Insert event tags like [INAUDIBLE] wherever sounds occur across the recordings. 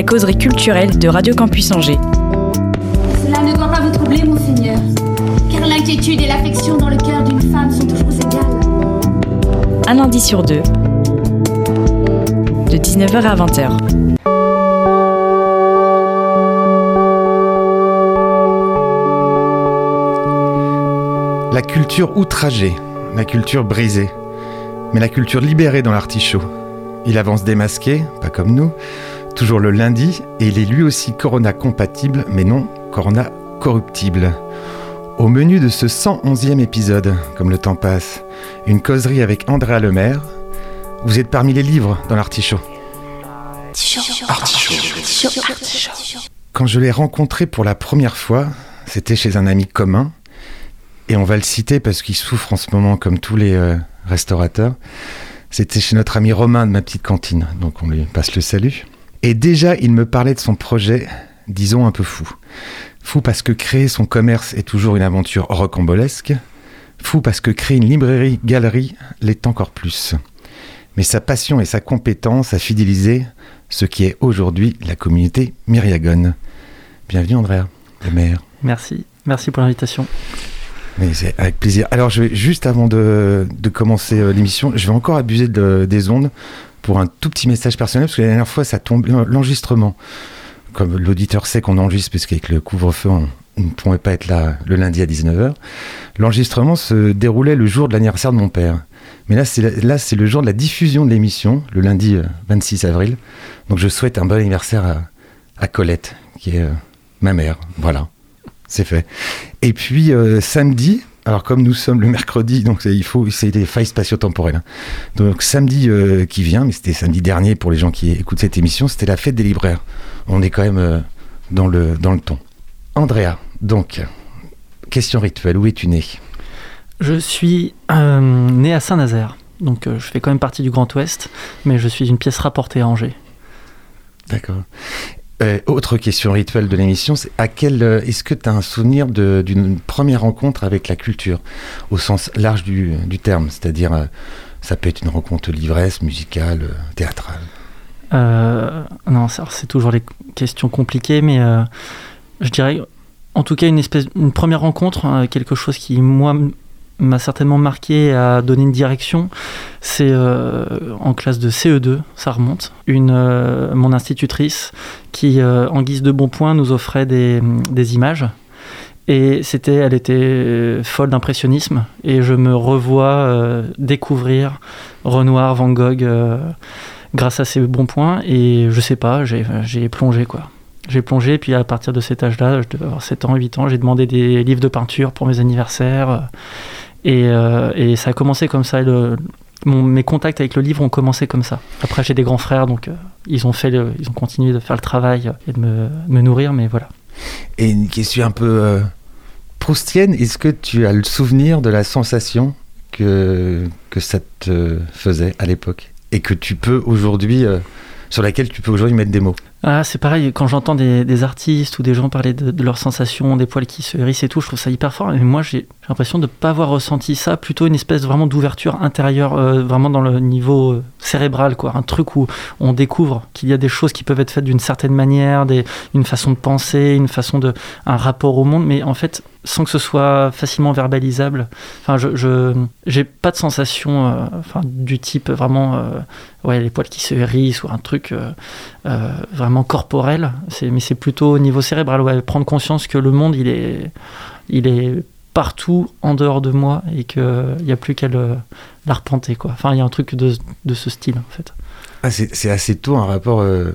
La causerie culturelle de Radio Campus Angers. Cela ne doit pas vous troubler, monseigneur, car l'inquiétude et l'affection dans le cœur d'une femme sont toujours égales. Un lundi sur deux. De 19h à 20h. La culture outragée, la culture brisée, mais la culture libérée dans l'artichaut. Il avance démasqué, pas comme nous, toujours le lundi, et il est lui aussi Corona compatible, mais non Corona corruptible. Au menu de ce 111e épisode, comme le temps passe, une causerie avec Andrea Lemaire. Vous êtes parmi les livres dans l'artichaut. Quand je l'ai rencontré pour la première fois, c'était chez un ami commun, et on va le citer parce qu'il souffre en ce moment comme tous les euh, restaurateurs. C'était chez notre ami Romain de ma petite cantine, donc on lui passe le salut. Et déjà, il me parlait de son projet, disons un peu fou. Fou parce que créer son commerce est toujours une aventure rocambolesque. Fou parce que créer une librairie-galerie l'est encore plus. Mais sa passion et sa compétence à fidéliser ce qui est aujourd'hui la communauté Myriagone. Bienvenue Andrea, le maire. Merci, merci pour l'invitation. C'est avec plaisir. Alors, je vais, juste avant de, de commencer euh, l'émission, je vais encore abuser de- des ondes pour un tout petit message personnel, parce que la dernière fois, ça tombe l'enregistrement. Comme l'auditeur sait qu'on enregistre, parce qu'avec le couvre-feu, on ne pouvait pas être là le lundi à 19h. L'enregistrement se déroulait le jour de l'anniversaire de mon père. Mais là, c'est là, c'est le jour de la diffusion de l'émission, le lundi euh, 26 avril. Donc, je souhaite un bon anniversaire à, à Colette, qui est euh, ma mère. Voilà, c'est fait. Et puis euh, samedi, alors comme nous sommes le mercredi, donc il faut, c'est des failles spatio-temporelles. hein. Donc samedi euh, qui vient, mais c'était samedi dernier pour les gens qui écoutent cette émission, c'était la fête des libraires. On est quand même euh, dans le dans le ton. Andrea, donc question rituelle, où es-tu né? Je suis euh, né à Saint-Nazaire, donc euh, je fais quand même partie du Grand Ouest, mais je suis une pièce rapportée à Angers. D'accord. Euh, autre question rituelle de l'émission, c'est à euh, est-ce que tu as un souvenir d'une première rencontre avec la culture? Au sens large du, terme, c'est-à-dire euh, ça peut être une rencontre l'ivresse, musicale, théâtrale. Non, c'est toujours les questions compliquées, mais je dirais, en tout cas, une espèce, une première rencontre, hein, quelque chose qui moi m'a certainement marqué a donné une direction. C'est euh, en classe de CE2, ça remonte, une euh, mon institutrice qui, euh, en guise de bon point, nous offrait des, des images. Et c'était, elle était folle d'impressionnisme. Et je me revois découvrir Renoir, Van Gogh, grâce à ces bons points. Et je sais pas, j'ai j'ai plongé quoi. J'ai plongé, puis à partir de cet âge-là, je devais avoir 7 ans, 8 ans, j'ai demandé des livres de peinture pour mes anniversaires. Et, euh, et ça a commencé comme ça. Mes contacts avec le livre ont commencé comme ça. Après, j'ai des grands frères, donc euh, ils, ont fait ils ont continué de faire le travail et de me, me nourrir, mais voilà. Et une question un peu euh, proustienne, est-ce que tu as le souvenir de la sensation que, que ça te faisait à l'époque et que tu peux aujourd'hui, euh, sur laquelle tu peux aujourd'hui mettre des mots? Ah, c'est pareil, quand j'entends des, artistes ou des gens parler de, leurs sensations, des poils qui se hérissent et tout, je trouve ça hyper fort. Mais moi, j'ai l'impression de ne pas avoir ressenti ça, plutôt une espèce vraiment d'ouverture intérieure, euh, vraiment dans le niveau euh, cérébral, quoi. Un truc où on découvre qu'il y a des choses qui peuvent être faites d'une certaine manière, une façon de penser, une façon de. un rapport au monde, mais en fait, sans que ce soit facilement verbalisable. Enfin, je. j'ai pas de sensation euh, du type vraiment. ouais, les poils qui se hérissent ou un truc. euh, vraiment corporel, mais c'est plutôt au niveau cérébral, ouais, prendre conscience que le monde, il est, il est partout en dehors de moi et qu'il n'y a plus qu'à l'arpenter. Quoi. Enfin, il y a un truc de, de ce style, en fait. Ah, c'est assez tôt un rapport, euh,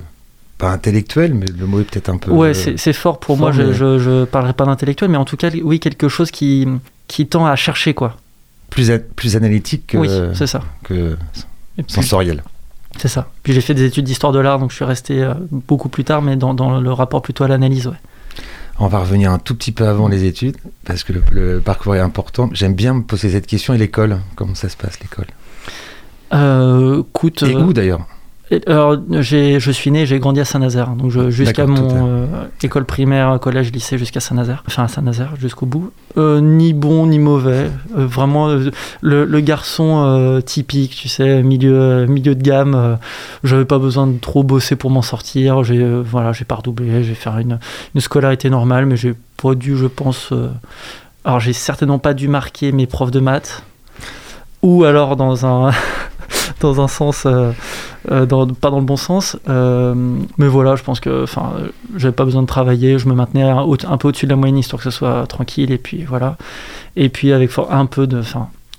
pas intellectuel, mais le mot est peut-être un peu. Ouais, euh, c'est, fort pour fort, moi, je, mais- je, je parlerai pas d'intellectuel, mais en tout cas, oui, quelque chose qui, qui tend à chercher, quoi. plus, a- plus analytique que, oui, c'est ça. que sensoriel. C'est ça. Puis j'ai fait des études d'histoire de l'art, donc je suis resté euh, beaucoup plus tard, mais dans, dans le rapport plutôt à l'analyse, ouais. On va revenir un tout petit peu avant les études, parce que le, le parcours est important. J'aime bien me poser cette question. Et l'école Comment ça se passe, l'école? Euh, écoute, Et euh, où d'ailleurs? Et, Alors, j'ai- je suis né, j'ai grandi à Saint-Nazaire, donc jusqu'à mon euh, école primaire, collège, lycée, jusqu'à Saint-Nazaire, enfin à Saint-Nazaire jusqu'au bout. Euh, ni bon ni mauvais, Euh, vraiment le, le garçon typique, tu sais, milieu milieu de gamme. J'avais pas besoin de trop bosser pour m'en sortir. J'ai voilà, j'ai pas redoublé, je vais faire une, une scolarité normale, mais j'ai pas dû, je pense. alors j'ai certainement pas dû marquer mes profs de maths, ou alors dans un [LAUGHS] dans un sens euh, euh, pas dans le bon sens. Euh, mais voilà, je pense que j'avais pas besoin de travailler, je me maintenais un, peu au-dessus de la moyenne histoire que ce soit tranquille et puis voilà. Et puis avec un peu de,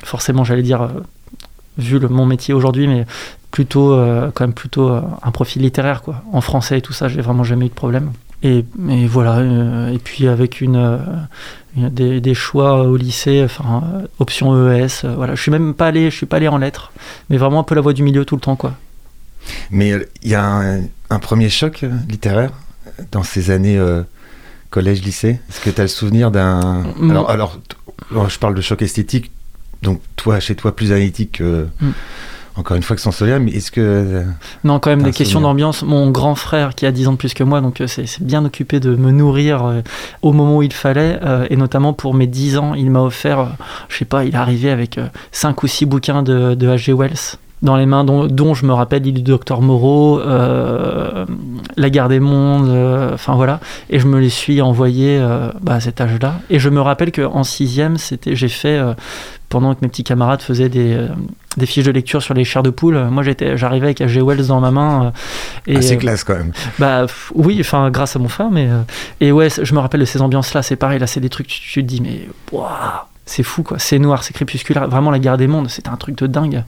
forcément, j'allais dire, vu le, mon métier aujourd'hui, mais plutôt quand même plutôt un profil littéraire quoi. En français et tout ça, j'ai vraiment jamais eu de problème. Et, voilà, et puis avec une- des, des choix au lycée, enfin euh, option ES, euh, voilà, je suis même pas allé, je suis pas allé en lettres, mais vraiment un peu la voie du milieu tout le temps quoi. Mais euh, il y a un, un premier choc littéraire dans ces années euh, collège-lycée Est-ce que tu as le souvenir d'un... Mm. Alors, alors, alors, je parle de choc esthétique, donc toi, chez toi, plus analytique que... Mm. Encore une fois que sensoriel, mais est-ce que... Non, quand même, des questions d'ambiance. Mon grand frère, qui a 10 ans de plus que moi, donc euh, c'est c'est bien occupé de me nourrir euh, au moment où il fallait. euh, et notamment pour mes 10 ans, il m'a offert, euh, je sais pas, il est arrivé avec 5 ou 6 bouquins de, de H.G. Wells dans les mains, dont, dont je me rappelle l'île du docteur Moreau, euh, La guerre des mondes, euh, enfin voilà. Et je me les suis envoyés euh, bah, à cet âge-là. Et je me rappelle qu'en 6ème, c'était- j'ai fait, pendant que mes petits camarades faisaient des, des fiches de lecture sur les chairs de poule, moi j'étais, j'arrivais avec H.G. Wells dans ma main. et, assez euh, classe quand même. bah oui, enfin grâce à mon frère, mais et ouais, je me rappelle de ces ambiances-là. C'est pareil, là, c'est des trucs tu, tu te dis mais waouh, c'est fou quoi. C'est noir, c'est crépusculaire. Vraiment la guerre des mondes, c'était un truc de dingue.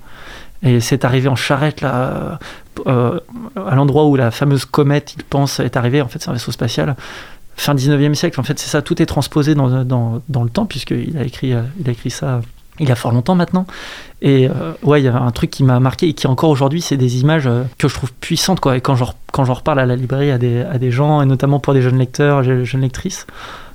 Et c'est arrivé en charrette là, euh, à l'endroit où la fameuse comète, il pense, est arrivée. En fait, c'est un vaisseau spatial. Fin 19e siècle, en fait, c'est ça, tout est transposé dans, dans, dans le temps, puisqu'il a écrit, euh, a écrit ça il y a fort longtemps maintenant. Et euh, ouais, il y a un truc qui m'a marqué et qui encore aujourd'hui, c'est des images euh, que je trouve puissantes. Quoi. Et quand j'en reparle à la librairie à des, à des gens, et notamment pour des jeunes lecteurs, jeunes lectrices,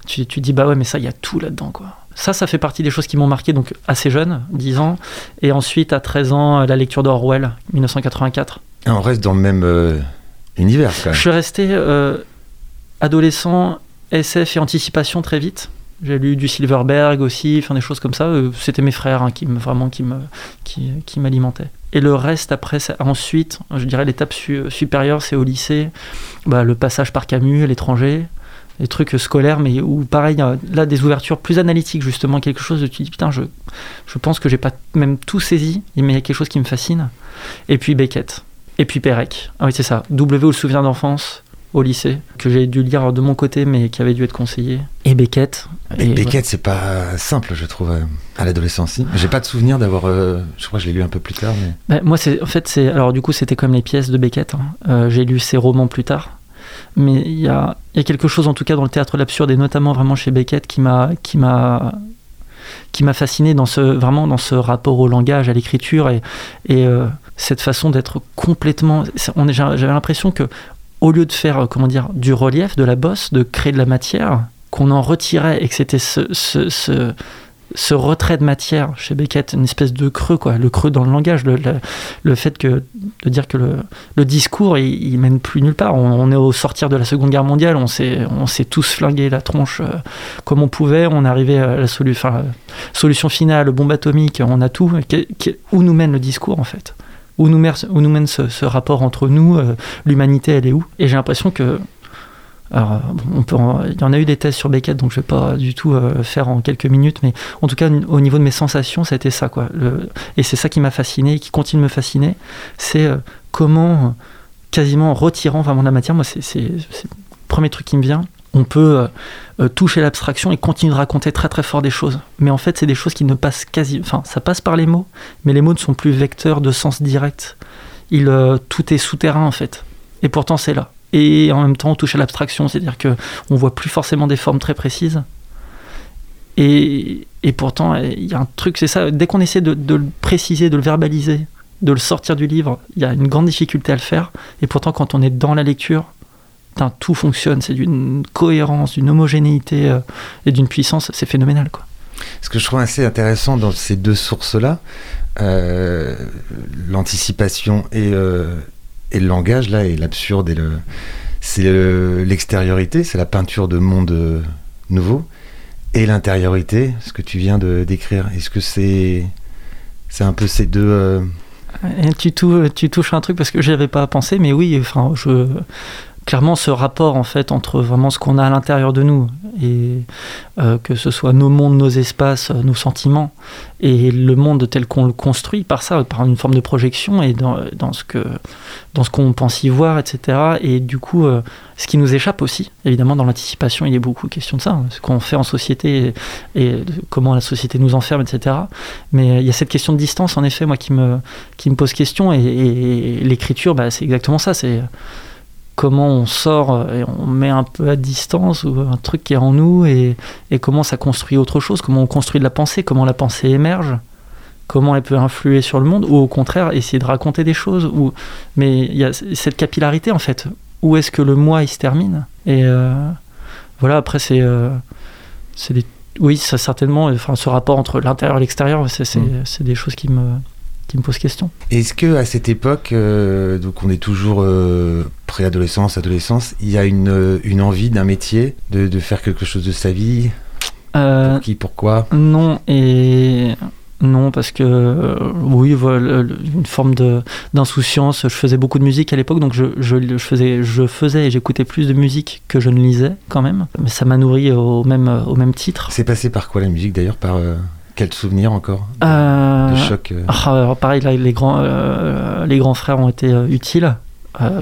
tu, tu dis bah ouais, mais ça, il y a tout là-dedans. quoi. Ça, ça fait partie des choses qui m'ont marqué, donc assez jeune, 10 ans. Et ensuite, à 13 ans, la lecture d'Orwell, 1984. Ah, on reste dans le même euh, univers quand Je même. suis resté euh, adolescent, SF et anticipation très vite. J'ai lu du Silverberg aussi, enfin des choses comme ça. Euh, C'était mes frères hein, qui me vraiment qui me qui, qui m'alimentaient. Et le reste après, ça- ensuite, je dirais l'étape su- supérieure, c'est au lycée, bah, le passage par Camus, l'étranger, les trucs scolaires, mais où pareil, euh, là des ouvertures plus analytiques justement, quelque chose de tu dis putain, je je pense que j'ai pas même tout saisi, mais il y a quelque chose qui me fascine. Et puis Beckett, et puis Pérec. Ah oui c'est ça. W ou le souvenir d'enfance au lycée que j'ai dû lire de mon côté mais qui avait dû être conseillé et Beckett Mais Et Beckett, c'est pas simple, je trouve, euh, à l'adolescence. si. J'ai pas de souvenir d'avoir. euh, je crois que je l'ai lu un peu plus tard, mais. Bah, moi, c'est en fait, c'est alors du coup, c'était comme les pièces de Beckett. hein. Euh, j'ai lu ses romans plus tard, mais il y a, y a quelque chose, en tout cas, dans le théâtre de l'absurde et notamment vraiment chez Beckett, qui m'a, qui m'a, qui m'a fasciné dans ce vraiment dans ce rapport au langage, à l'écriture et, euh, cette façon d'être complètement. On j'avais l'impression que au lieu de faire, euh, comment dire, du relief, de la bosse, de créer de la matière, qu'on en retirait et que c'était ce, ce retrait de matière chez Beckett, une espèce de creux, quoi, le creux dans le langage, le, le, fait que, de dire que le, le discours, il, il mène plus nulle part. On, est au sortir de la Seconde Guerre mondiale, on s'est, on s'est tous flingué la tronche euh, comme on pouvait, on est arrivé à la solution finale, bombe atomique, on a tout. Où nous mène le discours, en fait? Où nous, mène, où nous mène ce, ce rapport entre nous, euh, l'humanité, elle est où? Et j'ai l'impression que alors, on en- il y en a eu des tests sur Beckett, donc je vais pas du tout euh, faire en quelques minutes, mais en tout cas, au niveau de mes sensations, c'était ça, quoi. Et c'est ça qui m'a fasciné, et qui continue de me fasciner, c'est euh, comment, quasiment en retirant vraiment de la matière, moi, c'est le premier truc qui me vient, on peut euh, toucher l'abstraction et continuer de raconter très très fort des choses. Mais en fait, c'est des choses qui ne passent quasi, enfin, ça passe par les mots, mais les mots ne sont plus vecteurs de sens direct. Il, tout est souterrain en fait. Et pourtant, c'est là. Et en même temps, on touche à l'abstraction, c'est-à-dire que on voit plus forcément des formes très précises. Et, et pourtant, il y a un truc, c'est ça, dès qu'on essaie de, le préciser, de le verbaliser, de le sortir du livre, il y a une grande difficulté à le faire. Et pourtant, quand on est dans la lecture, tout fonctionne. C'est d'une cohérence, d'une homogénéité euh, et d'une puissance. C'est phénoménal, quoi. Ce que je trouve assez intéressant dans ces deux sources-là, euh, l'anticipation et, euh, et le langage, là, et l'absurde, c'est le- l'extériorité, c'est la peinture de monde euh, nouveau, et l'intériorité, ce que tu viens de décrire. Est-ce que c'est, un peu ces deux. euh, tou- tu touches un truc parce que j'y avais pas pensé, mais oui, enfin, je, clairement, ce rapport en fait entre vraiment ce qu'on a à l'intérieur de nous et euh, que ce soit nos mondes, nos espaces, euh, nos sentiments et le monde tel qu'on le construit par ça, par une forme de projection et dans, dans ce que dans ce qu'on pense y voir, etc. Et du coup, euh, ce qui nous échappe aussi, évidemment, dans l'anticipation, il est beaucoup question de ça, hein, ce qu'on fait en société et, comment la société nous enferme, etc. Mais il y a cette question de distance, en effet, moi, qui me, qui me pose question. Et, l'écriture, bah, c'est exactement ça. Comment on sort et on met un peu à distance ou un truc qui est en nous et, et comment ça construit autre chose, comment on construit de la pensée, comment la pensée émerge, comment elle peut influer sur le monde ou au contraire essayer de raconter des choses. Ou... Mais il y a cette capillarité en fait. Où est-ce que le moi il se termine? Et euh, voilà, après c'est. euh, des... Oui, ça certainement. Enfin, ce rapport entre l'intérieur et l'extérieur, c'est Mm. c'est des choses qui me, qui me posent question. Est-ce que à cette époque, euh, donc on est toujours euh, préadolescence, adolescence, il y a une, euh, une envie d'un métier, de, de faire quelque chose de sa vie? Euh, Pour qui, pourquoi? Non, et non, parce que euh, oui, voilà, une forme d'insouciance. Je faisais beaucoup de musique à l'époque, donc je, je, je faisais, je faisais et j'écoutais plus de musique que je ne lisais quand même. Mais ça m'a nourri au même, au même titre. C'est passé par quoi la musique d'ailleurs Par euh, quel souvenir encore de, Euh, de choc euh ah, pareil, là, les, grands, euh, les grands frères ont été euh, utiles.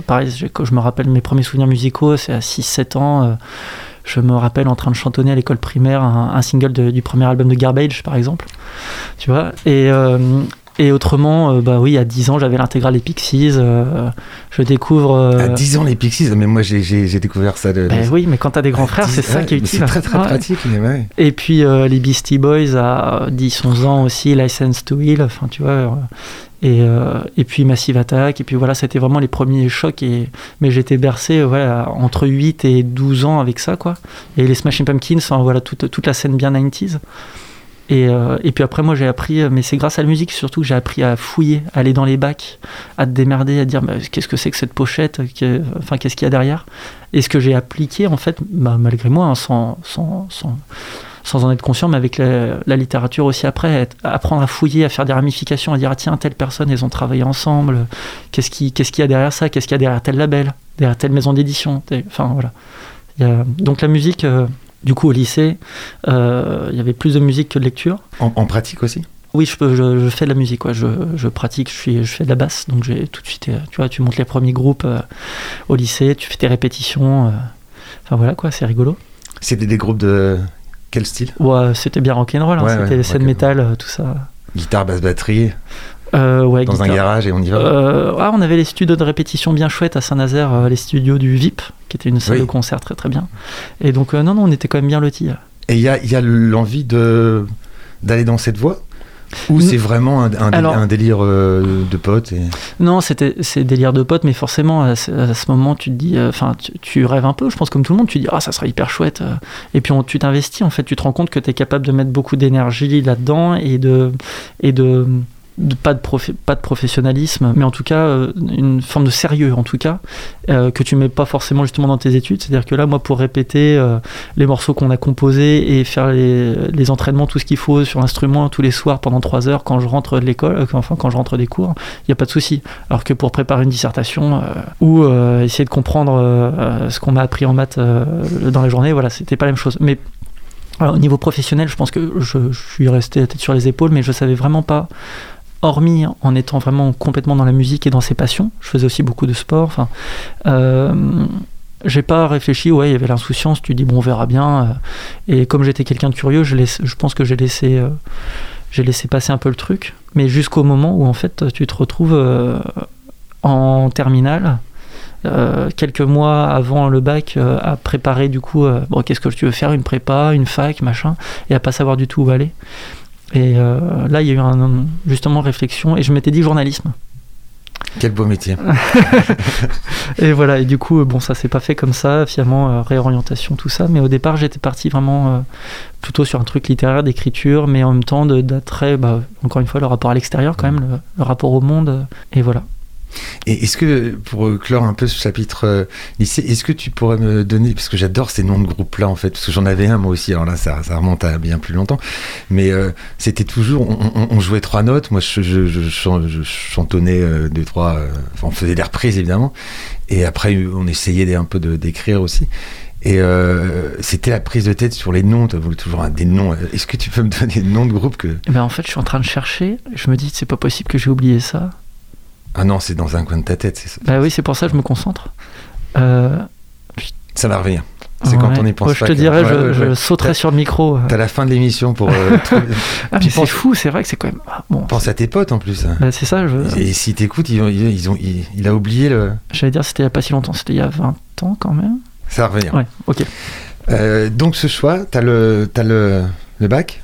Pareil, je, me rappelle mes premiers souvenirs musicaux, c'est à 6-7 ans. je me rappelle en train de chantonner à l'école primaire un, un single de- du premier album de Garbage, par exemple. Tu vois? Et, et autrement, euh, bah oui, à 10 ans, j'avais l'intégrale des Pixies. euh, je découvre. euh, À 10 ans les Pixies, mais moi j'ai- découvert ça de. ben oui, mais quand t'as des grands frères, à 10 c'est ça ouais, qui est utile. C'est très très Ouais. pratique, mais ouais. Et puis euh, les Beastie Boys à 10-11 ans aussi, License to Heal, enfin tu vois. euh, et, euh, et puis Massive Attack, et puis voilà, c'était vraiment les premiers chocs. Et, mais j'étais bercé voilà, entre 8 et 12 ans avec ça, quoi. Et les Smashing Pumpkins, enfin, voilà, toute, toute la scène bien 90s. Et, euh, et puis après, moi j'ai appris, euh, mais c'est grâce à la musique surtout que j'ai appris à fouiller, à aller dans les bacs, à te démerder, à dire bah, qu'est-ce que c'est que cette pochette, enfin qu'est-ce qu'il y a derrière. Et ce que j'ai appliqué, en fait, bah, malgré moi, hein, sans, sans, sans, en être conscient, mais avec la, littérature aussi après, être- apprendre à fouiller, à faire des ramifications, à dire ah, tiens, telle personne, elles ont travaillé ensemble, qu'est-ce qui- qu'est-ce qu'il y a derrière ça, qu'est-ce qu'il y a derrière tel label, derrière telle maison d'édition, enfin voilà. Donc la musique, euh, du coup au lycée, euh, il y avait plus de musique que de lecture. En, en pratique aussi? Oui, je, peux, je, je fais de la musique, ouais. je, je pratique, je, suis, je fais de la basse, donc j'ai tout de suite, euh, tu vois, tu montes les premiers groupes euh, au lycée, tu fais tes répétitions, euh, enfin voilà quoi, c'est rigolo. C'était des groupes de quel style? Ouais, c'était bien rock'n'roll, hein, Ouais, c'était ouais, métal, euh, tout ça. Guitare, basse, batterie, Euh, ouais, dans un garage et on y va? Euh, ah, on avait les studios de répétition bien chouettes à Saint-Nazaire, les studios du VIP, qui était une salle Oui. de concert très très bien. Et donc, euh, non, non, on était quand même bien lotis. Et il y a, y a l'envie de d'aller dans cette voie? Ou c'est vraiment un, un dé- Alors- un délire euh, de potes et... Non, c'était c'est délire de potes, mais forcément à ce, à ce moment tu te dis, euh, enfin tu, tu rêves un peu, je pense comme tout le monde, tu te dis ah ça serait hyper chouette, et puis on- tu t'investis en fait, tu te rends compte que tu es capable de mettre beaucoup d'énergie là-dedans et de et de, de- pas de pas de professionnalisme, mais en tout cas euh, une forme de sérieux en tout cas euh, que tu mets pas forcément justement dans tes études. C'est-à-dire que là moi pour répéter euh, les morceaux qu'on a composés et faire les, les entraînements, tout ce qu'il faut sur l'instrument tous les soirs pendant trois heures quand je rentre de l'école, enfin quand je rentre des cours, il n'y a pas de souci. Alors que pour préparer une dissertation ou essayer de comprendre ce qu'on m'a appris en maths dans la journée, voilà, c'était pas la même chose. Mais au niveau professionnel, je pense que je, je suis resté la tête sur les épaules, mais je savais vraiment pas, hormis en étant vraiment complètement dans la musique et dans ses passions. Je faisais aussi beaucoup de sport. Enfin, euh, j'ai pas réfléchi. Ouais, il y avait l'insouciance. Tu dis bon, on verra bien. euh, Et comme j'étais quelqu'un de curieux, je, laisse, je pense que j'ai laissé. euh, laissé passer un peu le truc, mais jusqu'au moment où en fait tu te retrouves euh, en terminale, quelques mois avant le bac, à préparer du coup, bon, qu'est-ce que tu veux faire, une prépa, une fac, machin, et à pas savoir du tout où aller. Et euh, là, il y a eu un, justement réflexion, et je m'étais dit journalisme. Quel beau métier. [LAUGHS] Et voilà, et du coup, bon, ça s'est pas fait comme ça, finalement, euh, réorientation, tout ça. Mais au départ, j'étais parti vraiment euh, plutôt sur un truc littéraire, d'écriture, mais en même temps de- d'attrait, bah, encore une fois, le rapport à l'extérieur, quand même, le, le rapport au monde. et voilà. Et est-ce que, pour clore un peu ce chapitre euh, lycée, est-ce que tu pourrais me donner, parce que j'adore ces noms de groupes-là en fait, parce que j'en avais un moi aussi, alors là ça, remonte à bien plus longtemps, mais euh, c'était toujours, on, jouait trois notes, moi je, je, je chan- je chantonnais euh, deux, trois, enfin, on faisait des reprises évidemment, et après on essayait un peu d'écrire aussi. Et c'était la prise de tête sur les noms, tu as voulu toujours un- des noms. Est-ce que tu peux me donner des noms de groupes que... Et ben, en fait, je suis en train de chercher, je me dis, c'est pas possible que j'ai oublié ça. Ah non, c'est dans un coin de ta tête, c'est ça. Bah oui, c'est pour ça que je me concentre. Euh, Ça va revenir. C'est quand on y pense Ouais, je pas te que- dirais, je, ouais, je ouais. sauterai T'as- sur le micro. euh. T'as la fin de l'émission pour... euh, [LAUGHS] Ah, mais [LAUGHS] c'est fou, c'est vrai que c'est quand même. ah, bon, Pense à tes potes en plus. hein. bah, c'est ça, je. Et si t'écoutes, ils ont, ils, ils ont, il, a oublié le. J'allais dire, c'était il y a pas si longtemps, c'était il y a 20 ans quand même. Ça va revenir. Ouais, ok. Euh, donc ce choix, t'as le, le, le bac.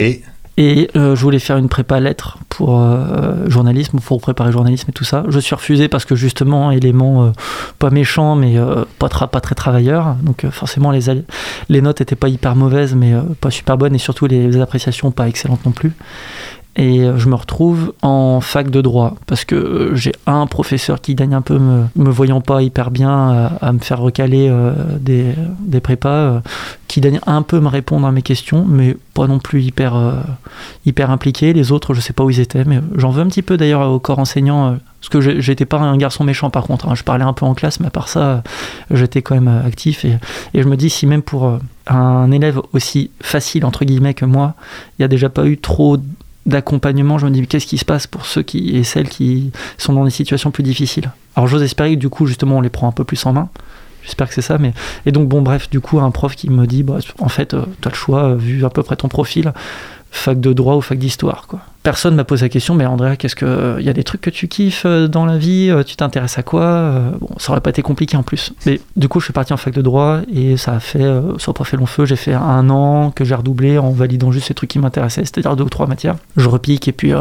Et Et euh, je voulais faire une prépa lettres pour euh, journalisme, pour préparer journalisme et tout ça. Je suis refusé parce que justement, élément euh, pas méchant, mais pas, pas très travailleur. Donc forcément, les, les notes étaient pas hyper mauvaises, mais pas super bonnes, et surtout les appréciations pas excellentes non plus. Et euh, je me retrouve en fac de droit parce que euh, j'ai un professeur qui dagne un peu me, voyant pas hyper bien à, à me faire recaler euh, des, des prépas, euh, qui dagne un peu me répondre à mes questions, mais pas non plus hyper, euh, hyper impliqué. Les autres, je sais pas où ils étaient, mais j'en veux un petit peu d'ailleurs au corps enseignant. euh, parce que j'étais pas un garçon méchant par contre, hein. je parlais un peu en classe, mais à part ça, euh, j'étais quand même euh, actif. Et, et je me dis, si même pour euh, un élève aussi facile, entre guillemets, que moi, il n'y a déjà pas eu trop d'accompagnement, je me dis, qu'est-ce qui se passe pour ceux qui, et celles qui sont dans des situations plus difficiles? Alors j'ose espérer que du coup, justement, on les prend un peu plus en main. J'espère que c'est ça, mais et donc bon bref, du coup un prof qui me dit, bah, en fait, euh, tu as le choix, euh, vu à peu près ton profil, fac de droit ou fac d'histoire. quoi. Personne m'a posé la question, mais Andrea, qu'est-ce que il y a des trucs que tu kiffes euh, dans la vie euh, Tu t'intéresses à quoi Euh, Bon, ça aurait pas été compliqué en plus. Mais du coup, je suis parti en fac de droit et ça a fait, ça a pas fait long feu. J'ai fait un an que j'ai redoublé en validant juste ces trucs qui m'intéressaient, c'est-à-dire deux ou trois matières. Je repique et puis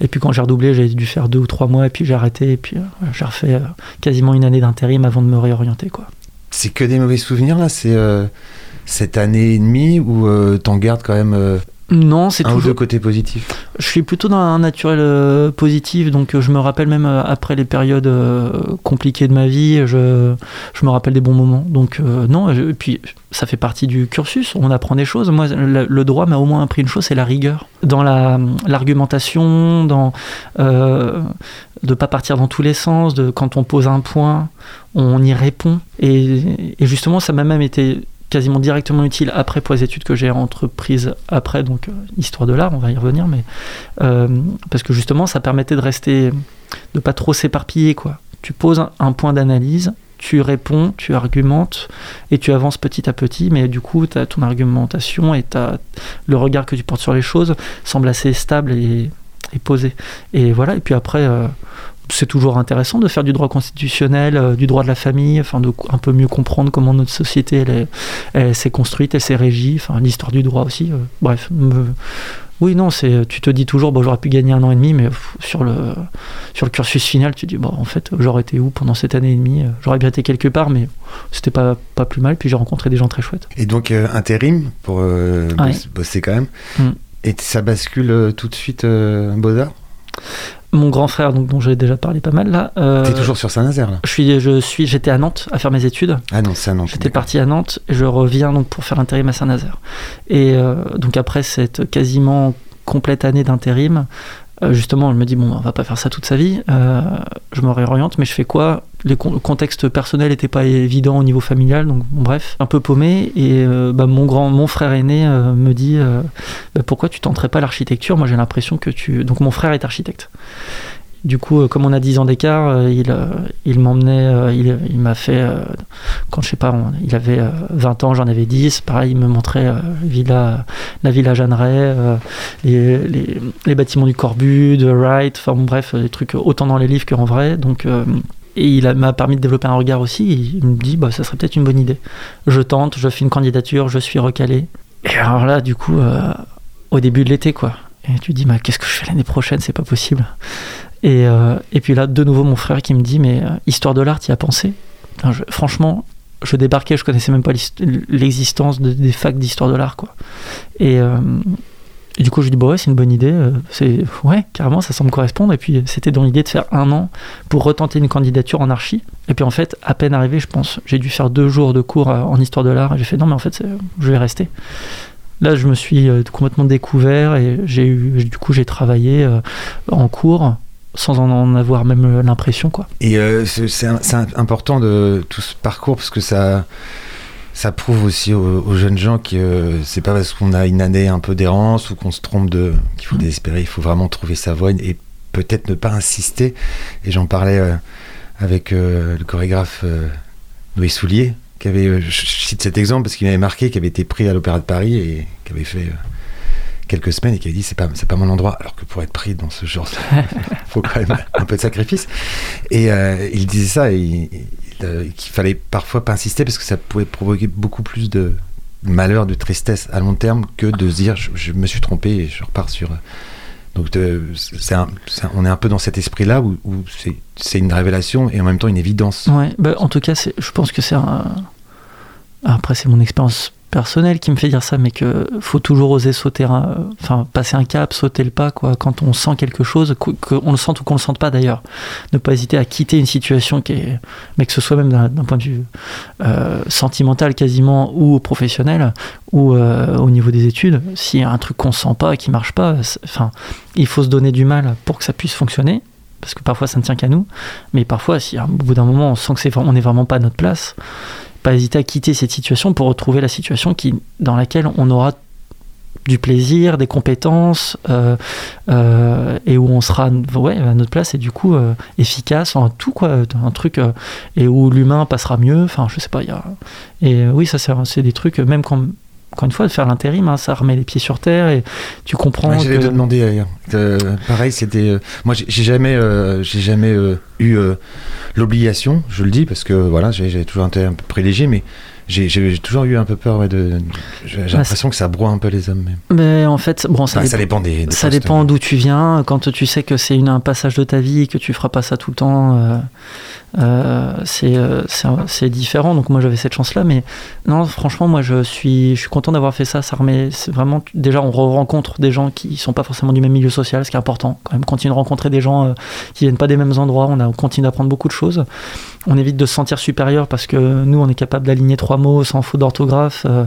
et puis quand j'ai redoublé, j'ai dû faire deux ou trois mois et puis j'ai arrêté et puis j'ai refait quasiment une année d'intérim avant de me réorienter quoi. c'est que des mauvais souvenirs là. C'est cette année et demie où t'en gardes quand même Non, c'est un ou deux toujours. côtés positifs. Je suis plutôt dans un naturel euh, positif, donc euh, je me rappelle même euh, après les périodes compliquées de ma vie, je, je me rappelle des bons moments. Donc non, je- et puis ça fait partie du cursus, on apprend des choses. Moi, le, le droit m'a au moins appris une chose, c'est la rigueur. Dans la- l'argumentation, dans euh, de pas partir dans tous les sens, de quand on pose un point, on y répond. Et, et justement, ça m'a même été quasiment directement utile après pour les études que j'ai entreprises après, donc euh, histoire de l'art, on va y revenir, mais euh, parce que justement ça permettait de rester, de pas trop s'éparpiller quoi. Tu poses un, point d'analyse, tu réponds, tu argumentes et tu avances petit à petit, mais du coup as ton argumentation et le regard que tu portes sur les choses semble assez stable et, et posé. Et voilà, et puis après. euh, c'est toujours intéressant de faire du droit constitutionnel, euh, du droit de la famille, enfin de un peu mieux comprendre comment notre société elle est- elle s'est construite, elle s'est régie, enfin l'histoire du droit aussi. euh, bref, me- oui non, c'est tu te dis toujours bon j'aurais pu gagner un an et demi, mais pff, sur le sur le cursus final tu te dis bon en fait j'aurais été où pendant cette année et demie, euh, j'aurais bien été quelque part, mais c'était pas pas plus mal. Puis j'ai rencontré des gens très chouettes. Et donc euh, intérim pour Ouais. bosser quand même. Mm. Et ça bascule tout de suite Beaux-Arts Mon grand frère donc dont j'ai déjà parlé pas mal là. euh, T'es toujours sur Saint-Nazaire là Je suis je suis j'étais à Nantes à faire mes études. Ah non, ça non. J'étais parti à Nantes et je reviens donc pour faire l'intérim à Saint-Nazaire. Et euh, donc après cette quasiment complète année d'intérim, euh, justement, je me dis bon, on va pas faire ça toute sa vie. Je me réoriente, mais je fais quoi? Les le contexte personnel n'était pas évident au niveau familial, donc bref, un peu paumé. Et euh, bah, mon grand, mon frère aîné euh, me dit euh, bah, pourquoi tu tenterais pas l'architecture? Moi, j'ai l'impression que tu. Donc mon frère est architecte. Du coup, comme on a 10 ans d'écart, il, il m'emmenait, il, m'a fait, quand je sais pas, il avait euh, 20 ans, j'en avais 10, pareil, il me montrait villa, la villa Jeanneret, les, les, bâtiments du Corbu, de Wright, enfin bref, des trucs autant dans les livres qu'en vrai. Donc, et il a- m'a permis de développer un regard aussi. Il me dit, bah, ça serait peut-être une bonne idée. Je tente, je fais une candidature, je suis recalé. Et alors là, du coup, euh, au début de l'été, quoi. Et tu dis, bah, qu'est-ce que je fais l'année prochaine? C'est pas possible. Et, euh, et puis là, de nouveau, mon frère qui me dit Mais euh, histoire de l'art, y as pensé? Franchement, je débarquais, je connaissais même pas l'existence de- des facs d'histoire de l'art, quoi. Et, et du coup, je dis Bah ouais, c'est une bonne idée. euh, c'est Ouais, carrément, ça semble correspondre. Et puis, c'était dans l'idée de faire un an pour retenter une candidature en archi. Et puis, en fait, à peine arrivé, je pense, j'ai dû faire deux jours de cours euh, en histoire de l'art. Et j'ai fait Non, mais en fait, je vais rester. Là, je me suis euh, complètement découvert et j'ai eu, du coup, j'ai travaillé en cours sans en- avoir même l'impression, quoi. Et c'est important de tout ce parcours parce que ça, ça prouve aussi aux, aux jeunes gens que euh, c'est pas parce qu'on a une année un peu d'errance ou qu'on se trompe de qu'il faut Mhm. désespérer. Il faut vraiment trouver sa voie et peut-être ne pas insister. Et j'en parlais euh, avec euh, le chorégraphe euh, Louis Soulier, qui avait, je cite cet exemple parce qu'il m'avait marqué, qui avait été pris à l'Opéra de Paris et qui avait fait quelques semaines et qui avait dit c'est pas c'est pas mon endroit. Alors que pour être pris dans ce genre, [LAUGHS] faut quand même un peu de sacrifice. Et euh, il disait ça, et il- il, qu'il fallait parfois pas insister parce que ça pouvait provoquer beaucoup plus de malheur, de tristesse à long terme que de se dire je, me suis trompé et je repars sur. euh, Donc euh, on est un peu dans cet esprit-là où, c'est- une révélation et en même temps une évidence. Ouais, bah, en tout cas, je pense que c'est. Après, c'est mon expérience personnelle qui me fait dire ça, mais que faut toujours oser sauter, un- enfin passer un cap, sauter le pas, quoi. Quand on sent quelque chose, qu- qu'on le sente ou qu'on le sente pas d'ailleurs, ne pas hésiter à quitter une situation qui est, mais que ce soit même d'un point de vue euh, sentimental quasiment ou professionnel ou euh, au niveau des études. S'il un truc qu'on sent pas, qui marche pas, enfin, il faut se donner du mal pour que ça puisse fonctionner. Parce que parfois ça ne tient qu'à nous, mais parfois, si au bout d'un moment on sent que c'est on n'est vraiment pas à notre place, pas hésiter à quitter cette situation pour retrouver la situation qui, dans laquelle on aura du plaisir, des compétences, euh, euh, et où on sera ouais, à notre place et du coup euh, efficace en tout quoi, un truc et où l'humain passera mieux. Enfin, je sais pas, y a et oui, ça c'est des trucs même quand encore une fois de faire l'intérim, hein, ça remet les pieds sur terre et tu comprends. Ouais, J'allais que- te demander d'ailleurs. Euh, pareil, c'était. euh, moi, j'ai jamais, euh, j'ai jamais euh, eu euh, l'obligation. Je le dis parce que voilà, j'ai toujours été un peu privilégié, mais j'ai toujours eu un peu peur. ouais, de, j'ai j'ai Ah, l'impression que ça broie un peu les hommes. Mais... Mais en fait, bon, ça Enfin, dépend- ça dépend des. des Ça postes. dépend d'où tu viens. Quand tu sais que c'est un passage de ta vie et que tu feras pas ça tout le temps, euh, euh, c'est différent. Donc moi j'avais cette chance-là, mais non, franchement, moi je suis je suis content d'avoir fait ça. Ça remet c'est vraiment déjà on rencontre des gens qui sont pas forcément du même milieu social, ce qui est important. Quand même, continuer de rencontrer des gens euh, qui viennent pas des mêmes endroits. On, continue d'apprendre beaucoup de choses. On évite de se sentir supérieur parce que nous on est capable d'aligner trois mots sans faute d'orthographe, euh,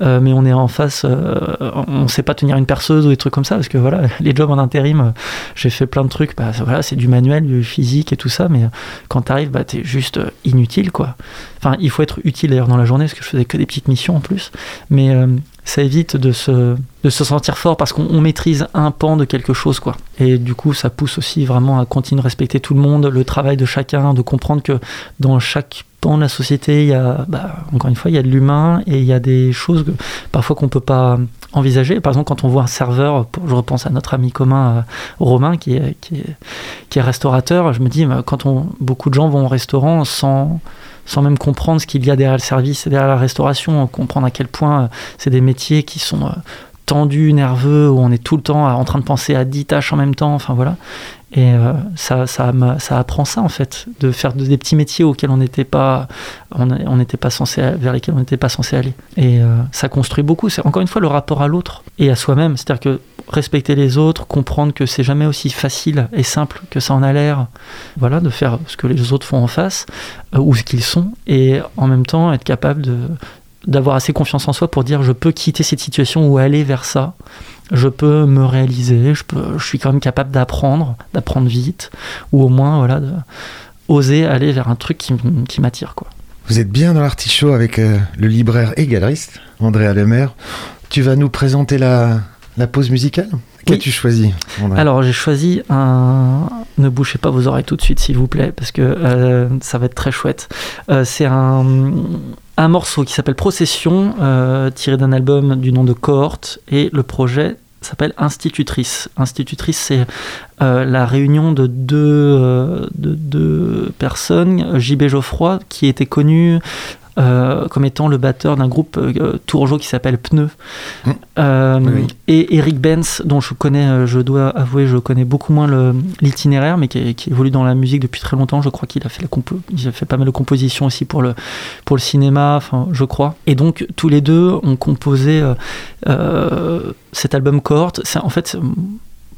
euh, mais on est en face, on sait pas tenir une perceuse ou des trucs comme ça parce que voilà, [LAUGHS] les jobs en intérim, j'ai fait plein de trucs. Bah, voilà, c'est du manuel, du physique et tout ça, mais quand t'arrives, bah, t'es juste euh, inutile quoi. Enfin, il faut être utile d'ailleurs dans la journée parce que je faisais que des petites missions en plus, mais euh, ça évite de se, de se sentir fort parce qu'on on maîtrise un pan de quelque chose quoi. Et du coup, ça pousse aussi vraiment à continuer de respecter tout le monde, le travail de chacun, de comprendre que dans chaque de la société, il y a, bah, encore une fois, il y a de l'humain et il y a des choses que, parfois qu'on peut pas envisager. Par exemple, quand on voit un serveur, je repense à notre ami commun euh, Romain qui est, restaurateur, je me dis, quand on, beaucoup de gens vont au restaurant sans, sans même comprendre ce qu'il y a derrière le service, derrière la restauration, comprendre à quel point euh, c'est des métiers qui sont tendus, nerveux, où on est tout le temps en train de penser à 10 tâches en même temps, enfin voilà. Et euh, ça, ça, ça apprend ça en fait, de faire de- des petits métiers auxquels on n'était pas, on pas censé, vers lesquels on n'était pas censé aller. Et euh, ça construit beaucoup. C'est encore une fois le rapport à l'autre et à soi-même. C'est-à-dire que respecter les autres, comprendre que c'est jamais aussi facile et simple que ça en a l'air. Voilà, de faire ce que les autres font en face euh, ou ce qu'ils sont, et en même temps être capable de d'avoir assez confiance en soi pour dire je peux quitter cette situation ou aller vers ça je peux me réaliser, je, peux, je suis quand même capable d'apprendre, d'apprendre vite, ou au moins voilà, de oser aller vers un truc qui, qui m'attire. quoi. Vous êtes bien dans l'artichaut avec euh, le libraire et galeriste, Andréa Lemaire. Tu vas nous présenter la, la pause musicale? Qu'as-tu choisi André? Alors j'ai choisi un... Ne bouchez pas vos oreilles tout de suite s'il vous plaît, parce que euh, ça va être très chouette. Euh, C'est un, un morceau qui s'appelle Procession, euh, tiré d'un album du nom de Cohorte, et le projet s'appelle Institutrice. Institutrice, c'est euh, la réunion de deux, euh, de deux personnes, JB Geoffroy, qui était connu euh, comme étant le batteur d'un groupe euh, qui s'appelle Pneu. Mmh. Euh, Oui. Et Eric Benz, dont je connais, euh, je dois avouer, je connais beaucoup moins l'itinéraire, mais qui, qui évolue dans la musique depuis très longtemps. Je crois qu'il a fait la compo il a fait pas mal de compositions aussi pour le, pour le cinéma, enfin, je crois. Et donc, tous les deux ont composé cet album Cohort. C'est en fait,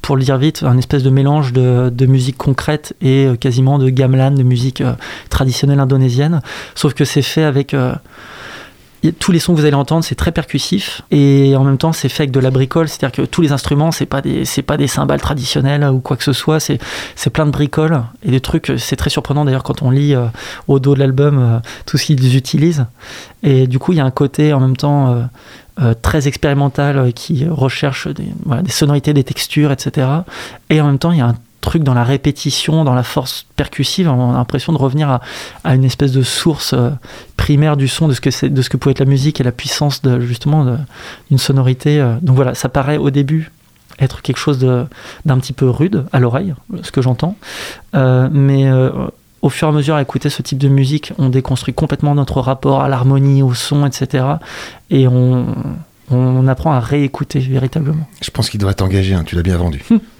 pour le dire vite, un espèce de mélange de, musique concrète et euh, quasiment de gamelan, de musique euh, traditionnelle indonésienne. Sauf que c'est fait avec. euh, tous les sons que vous allez entendre, c'est très percussif et en même temps, c'est fait avec de la bricole. C'est-à-dire que tous les instruments, c'est pas des, c'est pas des cymbales traditionnelles ou quoi que ce soit. C'est, c'est plein de bricoles et des trucs. C'est très surprenant d'ailleurs quand on lit au dos de l'album tout ce qu'ils utilisent. Et du coup, il y a un côté en même temps euh, très expérimental euh, qui recherche des, sonorités, des textures, etc. Et en même temps, il y a un truc dans la répétition, dans la force percussive. On a l'impression de revenir à, une espèce de source euh, primaire du son, de ce que pouvait être la musique et la puissance justement d'une sonorité. Donc voilà, ça paraît au début être quelque chose d'un petit peu rude à l'oreille, ce que j'entends. Mais au fur et à mesure à écouter ce type de musique, on déconstruit complètement notre rapport à l'harmonie, au son, etc. Et on, on apprend à réécouter véritablement. Je pense qu'il doit t'engager, hein, tu l'as bien vendu. [LAUGHS]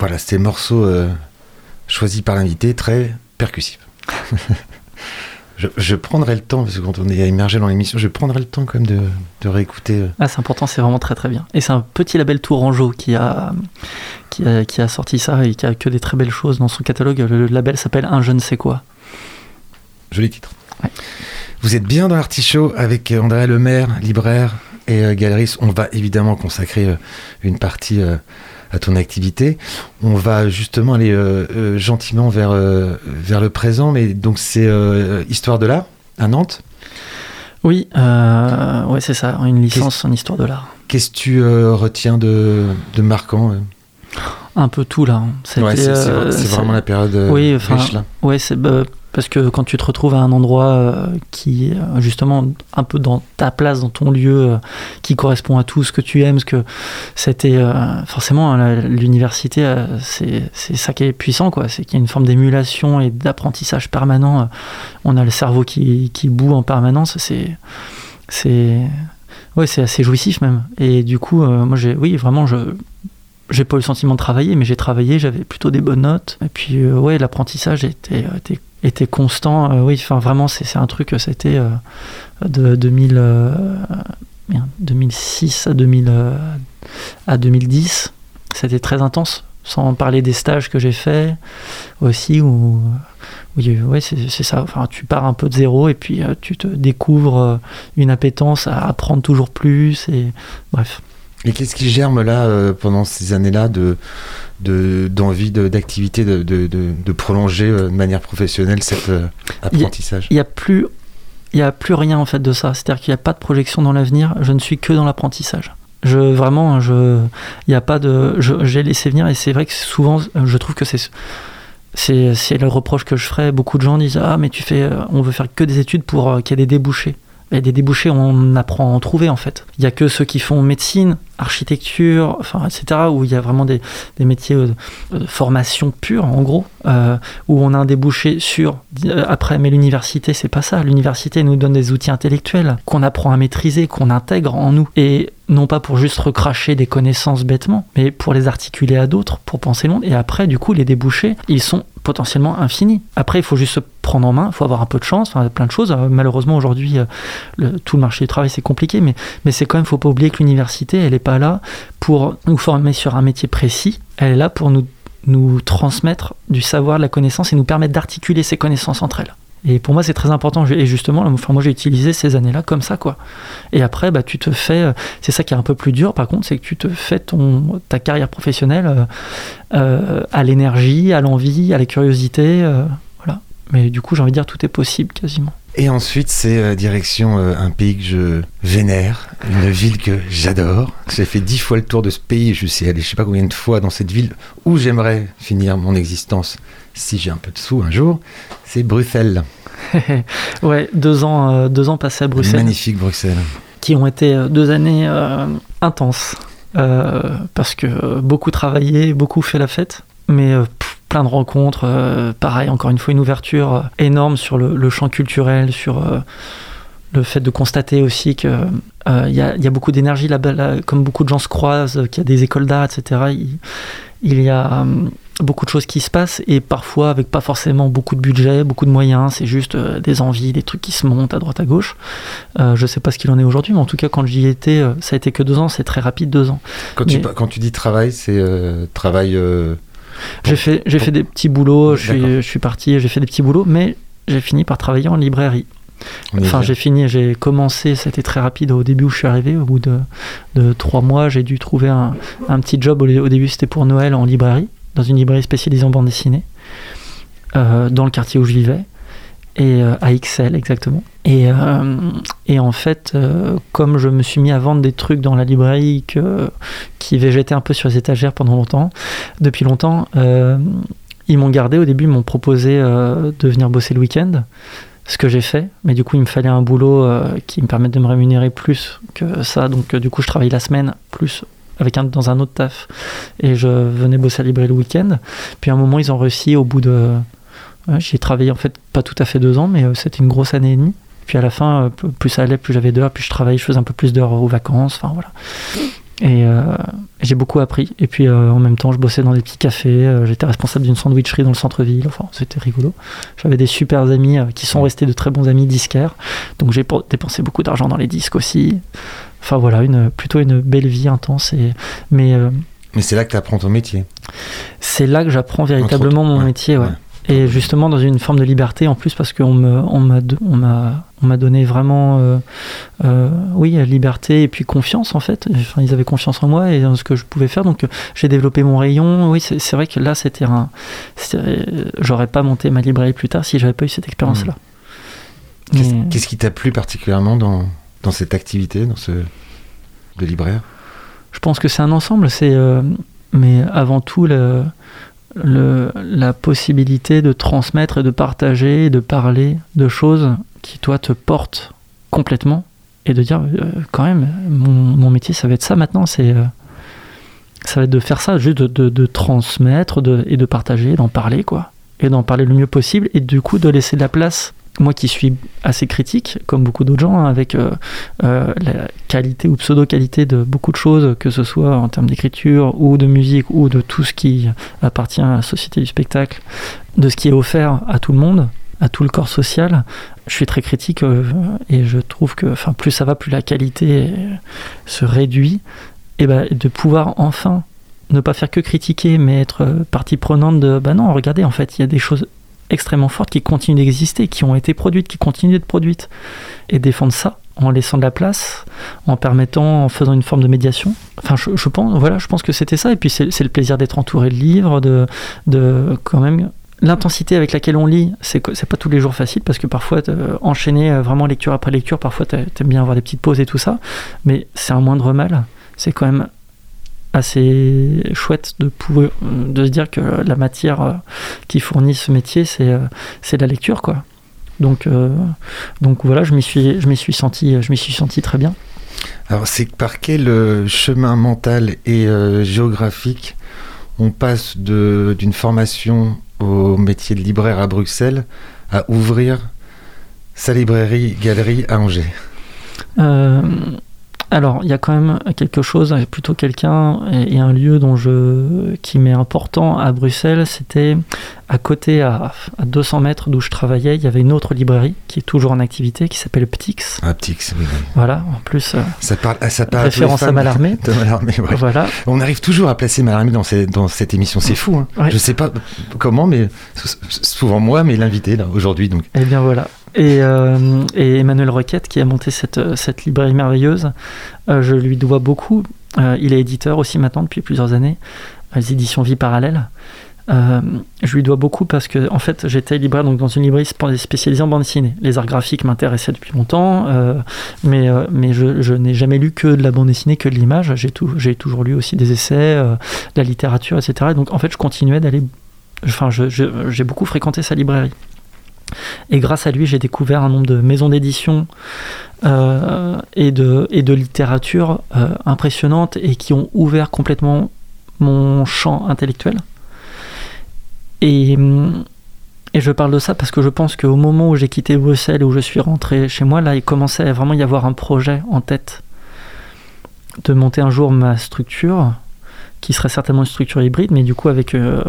Voilà, c'était le morceau euh, choisi par l'invité, très percussif. [LAUGHS] je, je prendrai le temps, parce que quand on est immergé dans l'émission, je prendrai le temps quand même de, de réécouter. euh. Ah, c'est important, c'est vraiment très très bien. Et c'est un petit label Tourangeau qui a, qui, a, qui a sorti ça et qui a que des très belles choses dans son catalogue. Le, label s'appelle Un je ne sais quoi. Joli titre. Ouais. Vous êtes bien dans l'artichaut avec euh, André Lemaire, libraire et euh, galeriste. On va évidemment consacrer euh, une partie à ton activité. On va justement aller euh, euh, gentiment vers, euh, vers le présent, mais donc c'est Histoire de l'art à Nantes. Oui, ouais, c'est ça, une licence en histoire de l'art. Qu'est-ce que tu retiens de, de marquant Un peu tout là. C'était, Ouais, c'est c'est- c'est c'est- vraiment la période Oui, enfin, riche là. Ouais, c'est bah, parce que quand tu te retrouves à un endroit euh, qui euh, justement un peu dans ta place, dans ton lieu, euh, qui correspond à tout ce que tu aimes, ce que c'était forcément hein, l'université, c'est ça qui est puissant, quoi. C'est qu'il y a une forme d'émulation et d'apprentissage permanent. On a le cerveau qui, qui boue en permanence. C'est c'est ouais, c'est assez jouissif même. Et du coup, moi, j'ai oui, vraiment, je j'ai pas eu le sentiment de travailler, mais j'ai travaillé, j'avais plutôt des bonnes notes. Et puis, ouais, l'apprentissage était, était, était constant. Euh, oui, enfin, vraiment, c'est un truc, euh, c'était euh, de 2000, euh, 2006 à, 2000, euh, à 2010. C'était très intense, sans parler des stages que j'ai faits aussi, où, où ouais, c'est ça. Enfin, tu pars un peu de zéro et puis tu te découvres une appétence à apprendre toujours plus. Et bref. Et qu'est-ce qui germe là pendant ces années-là de- d'envie de, d'activité de, de, de, prolonger euh, de manière professionnelle cet euh, apprentissage. il n'y a plus il y a plus rien en fait de ça. C'est à dire qu'il n'y a pas de projection dans l'avenir. Je ne suis que dans l'apprentissage. Je vraiment je il n'y a pas de j'ai laissé venir et c'est vrai que souvent je trouve que c'est c'est le reproche que je ferais. Beaucoup de gens disent ah mais tu fais euh, on veut faire que des études pour qu'il y ait des débouchés et des débouchés, on apprend à en trouver en fait. Il y a que ceux qui font médecine, architecture, enfin, etc., où il y a vraiment des, métiers euh, de formation pure, en gros, euh, où on a un débouché sur euh, après. Mais l'université, c'est pas ça. L'université nous donne des outils intellectuels qu'on apprend à maîtriser, qu'on intègre en nous. Et non pas pour juste recracher des connaissances bêtement, mais pour les articuler à d'autres, pour penser le. Et après, du coup, les débouchés, ils sont potentiellement infinis. Après, il faut juste se prendre en main, il faut avoir un peu de chance, enfin, plein de choses. Euh, Malheureusement, aujourd'hui, euh, tout le marché du travail, c'est compliqué, mais, mais c'est quand même, faut pas oublier que l'université, elle n'est pas là pour nous former sur un métier précis, elle est là pour nous, nous transmettre du savoir, de la connaissance et nous permettre d'articuler ces connaissances entre elles. Et pour moi, c'est très important. Et justement, moi, j'ai utilisé ces années-là comme ça, quoi. Et après, bah, tu te fais. euh, C'est ça qui est un peu plus dur, par contre, c'est que tu te fais ton, ta carrière professionnelle euh, euh, à l'énergie, à l'envie, à la curiosité. voilà. Mais du coup, j'ai envie de dire, tout est possible quasiment. Et ensuite, c'est euh, direction euh, un pays que je vénère, une ville que j'adore. J'ai fait dix fois le tour de ce pays. Je suis allé je sais pas combien de fois dans cette ville où j'aimerais finir mon existence si j'ai un peu de sous un jour. C'est Bruxelles. [LAUGHS] ouais, deux ans, euh, deux ans passés à Bruxelles. Magnifique Bruxelles. qui ont été euh, deux années intenses. Parce que beaucoup travaillé, beaucoup fait la fête, mais plein de rencontres. euh, pareil, encore une fois, une ouverture euh, énorme sur le, le champ culturel, sur euh, le fait de constater aussi que euh, il y, a, il y a beaucoup d'énergie là-bas, là, comme beaucoup de gens se croisent, qu'il y a des écoles d'art, etc. Il, il y a beaucoup de choses qui se passent et parfois avec pas forcément beaucoup de budget, beaucoup de moyens, c'est juste des envies, des trucs qui se montent à droite à gauche. Euh, je sais pas ce qu'il en est aujourd'hui, mais en tout cas quand j'y étais, ça a été que deux ans, c'est très rapide deux ans. Quand, tu, Mais- quand tu dis travail, c'est euh, travail. euh, J'ai fait, j'ai fait des petits boulots, je suis, je suis parti, j'ai fait des petits boulots, mais j'ai fini par travailler en librairie. Enfin, j'ai fini, j'ai commencé, c'était très rapide au début où je suis arrivé. Au bout de, de trois mois, j'ai dû trouver un, un petit job. Au, au début, c'était pour Noël en librairie, dans une librairie spécialisée en bande dessinée, euh, dans le quartier où je vivais, et euh, à XL exactement. Et, euh, et en fait, euh, comme je me suis mis à vendre des trucs dans la librairie que, qui végétaient un peu sur les étagères pendant longtemps, depuis longtemps, ils m'ont gardé. Au début, ils m'ont proposé de venir bosser le week-end ce que j'ai fait, mais du coup il me fallait un boulot qui me permette de me rémunérer plus que ça, donc du coup je travaillais la semaine plus avec un, dans un autre taf et je venais bosser à la librairie le week-end. Puis à un moment ils ont réussi au bout de Ouais, J'y ai travaillé en fait pas tout à fait deux ans, mais euh, c'était une grosse année et demie. Puis à la fin, euh, plus ça allait, plus j'avais d'heures, puis je travaillais, je faisais un peu plus d'heures aux vacances, enfin voilà. Et euh, j'ai beaucoup appris. Et puis euh, en même temps, je bossais dans des petits cafés, euh, j'étais responsable d'une sandwicherie dans le centre-ville, enfin c'était rigolo. J'avais des super amis euh, qui sont restés de très bons amis disquaires, donc j'ai dépensé beaucoup d'argent dans les disques aussi. Enfin voilà, une, plutôt une belle vie intense. Et, mais euh, Mais c'est là que tu apprends ton métier. c'est là que j'apprends véritablement autres, mon ouais, métier, ouais. ouais. Et justement dans une forme de liberté en plus parce qu'on me, on m'a, on m'a, on m'a donné vraiment, euh, euh, oui, liberté et puis confiance en fait. Enfin, ils avaient confiance en moi et dans ce que je pouvais faire. Donc j'ai développé mon rayon. Oui, c'est, c'est vrai que là c'était un, j'aurais pas monté ma librairie plus tard si j'avais pas eu cette expérience-là. Qu'est-ce Mais- qu'est-ce qui t'a plu particulièrement dans, dans cette activité, dans ce de libraire? Je pense que c'est un ensemble, c'est euh, mais avant tout le, la possibilité de transmettre et de partager, de parler de choses qui toi te portent complètement et de dire euh, quand même mon, mon métier ça va être ça maintenant, c'est euh, ça va être de faire ça, juste de, de- de transmettre de- et de partager, d'en parler quoi, et d'en parler le mieux possible et du coup de laisser de la place. Moi qui suis assez critique, comme beaucoup d'autres gens, hein, avec euh, euh, la qualité ou pseudo-qualité de beaucoup de choses, que ce soit en termes d'écriture ou de musique ou de tout ce qui appartient à la société du spectacle, de ce qui est offert à tout le monde, à tout le corps social. Je suis très critique euh, et je trouve que plus ça va, plus la qualité se réduit. Et ben, de pouvoir enfin ne pas faire que critiquer, mais être partie prenante de bah non, regardez, en fait, il y a des choses extrêmement fortes qui continuent d'exister, qui ont été produites, qui continuent d'être produites, et défendre ça en laissant de la place, en permettant, en faisant une forme de médiation. Enfin, je, pense, voilà, je pense que c'était ça. Et puis c'est le plaisir d'être entouré de livres, de, quand même l'intensité avec laquelle on lit. C'est pas tous les jours facile parce que parfois euh, enchaîner euh, vraiment lecture après lecture, parfois t'a- t'aimes bien avoir des petites pauses et tout ça, mais c'est un moindre mal. C'est quand même assez chouette de pouvoir de se dire que la matière euh, qui fournit ce métier c'est euh, c'est la lecture quoi. Donc euh, donc voilà je m'y suis je m'y suis senti je m'y suis senti très bien. Alors, c'est par quel chemin mental et euh, géographique on passe de- d'une formation au métier de libraire à Bruxelles à ouvrir sa librairie galerie à Angers? Euh, alors, il y a quand même quelque chose, plutôt quelqu'un et, et un lieu dont je, qui m'est important à Bruxelles. C'était à côté, à, à 200 mètres d'où je travaillais, il y avait une autre librairie qui est toujours en activité, qui s'appelle Ptix. Ah, petit, oui. Voilà, en plus, euh, Ça parle, ah, ça parle Référence à. [LAUGHS] De ouais. voilà. On arrive toujours à placer Mallarmé dans, ces- dans cette émission, c'est fou. Hein. Ouais. Je sais pas comment, mais souvent moi, mais l'invité là aujourd'hui. Donc, Et bien voilà. Et, euh, et Emmanuel Roquette, qui a monté cette, euh, cette librairie merveilleuse, euh, je lui dois beaucoup. Il est éditeur aussi maintenant depuis plusieurs années, les éditions Vie Parallèle. Je lui dois beaucoup parce que en fait j'étais libraire donc dans une librairie sp- spécialisée en bande dessinée. Les arts graphiques m'intéressaient depuis longtemps, mais, mais je, je n'ai jamais lu que de la bande dessinée, que de l'image. J'ai, tout, j'ai toujours lu aussi des essais, de la littérature, etc. Et donc en fait je continuais d'aller... Enfin je- je- j'ai beaucoup fréquenté sa librairie. Et grâce à lui, j'ai découvert un nombre de maisons d'édition euh, et, de, littérature euh, impressionnantes et qui ont ouvert complètement mon champ intellectuel. Et, hum, et je parle de ça parce que je pense qu'au moment où j'ai quitté Bruxelles où je suis rentré chez moi, là, il commençait vraiment y avoir un projet en tête de monter un jour ma structure, qui serait certainement une structure hybride, mais du coup avec euh,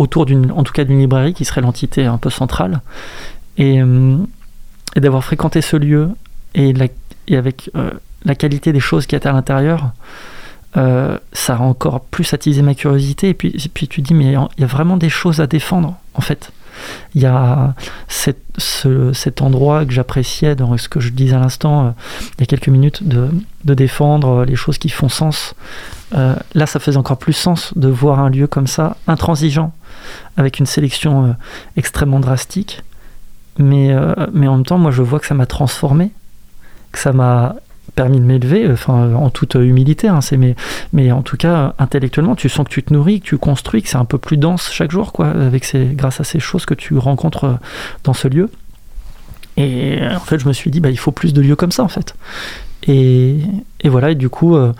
autour d'une, en tout cas d'une librairie qui serait l'entité un peu centrale, et, euh, d'avoir fréquenté ce lieu et, avec euh, la qualité des choses qui étaient à l'intérieur, euh, ça a encore plus attisé ma curiosité. Et puis, puis tu dis, mais il y a vraiment des choses à défendre, en fait. Il y a cet endroit que j'appréciais dans ce que je disais à l'instant, il y a quelques minutes, de, de défendre les choses qui font sens. Là, ça faisait encore plus sens de voir un lieu comme ça, intransigeant, avec une sélection euh, extrêmement drastique. Mais, euh, mais en même temps, moi, je vois que ça m'a transformé, que ça m'a permis de m'élever, enfin, en toute humilité, hein, c'est, mais, mais en tout cas, intellectuellement, tu sens que tu te nourris, que tu construis, que c'est un peu plus dense chaque jour, quoi, avec ces, grâce à ces choses que tu rencontres euh, dans ce lieu. Et en fait, je me suis dit, bah, il faut plus de lieux comme ça, en fait. Et, voilà, et du coup, euh,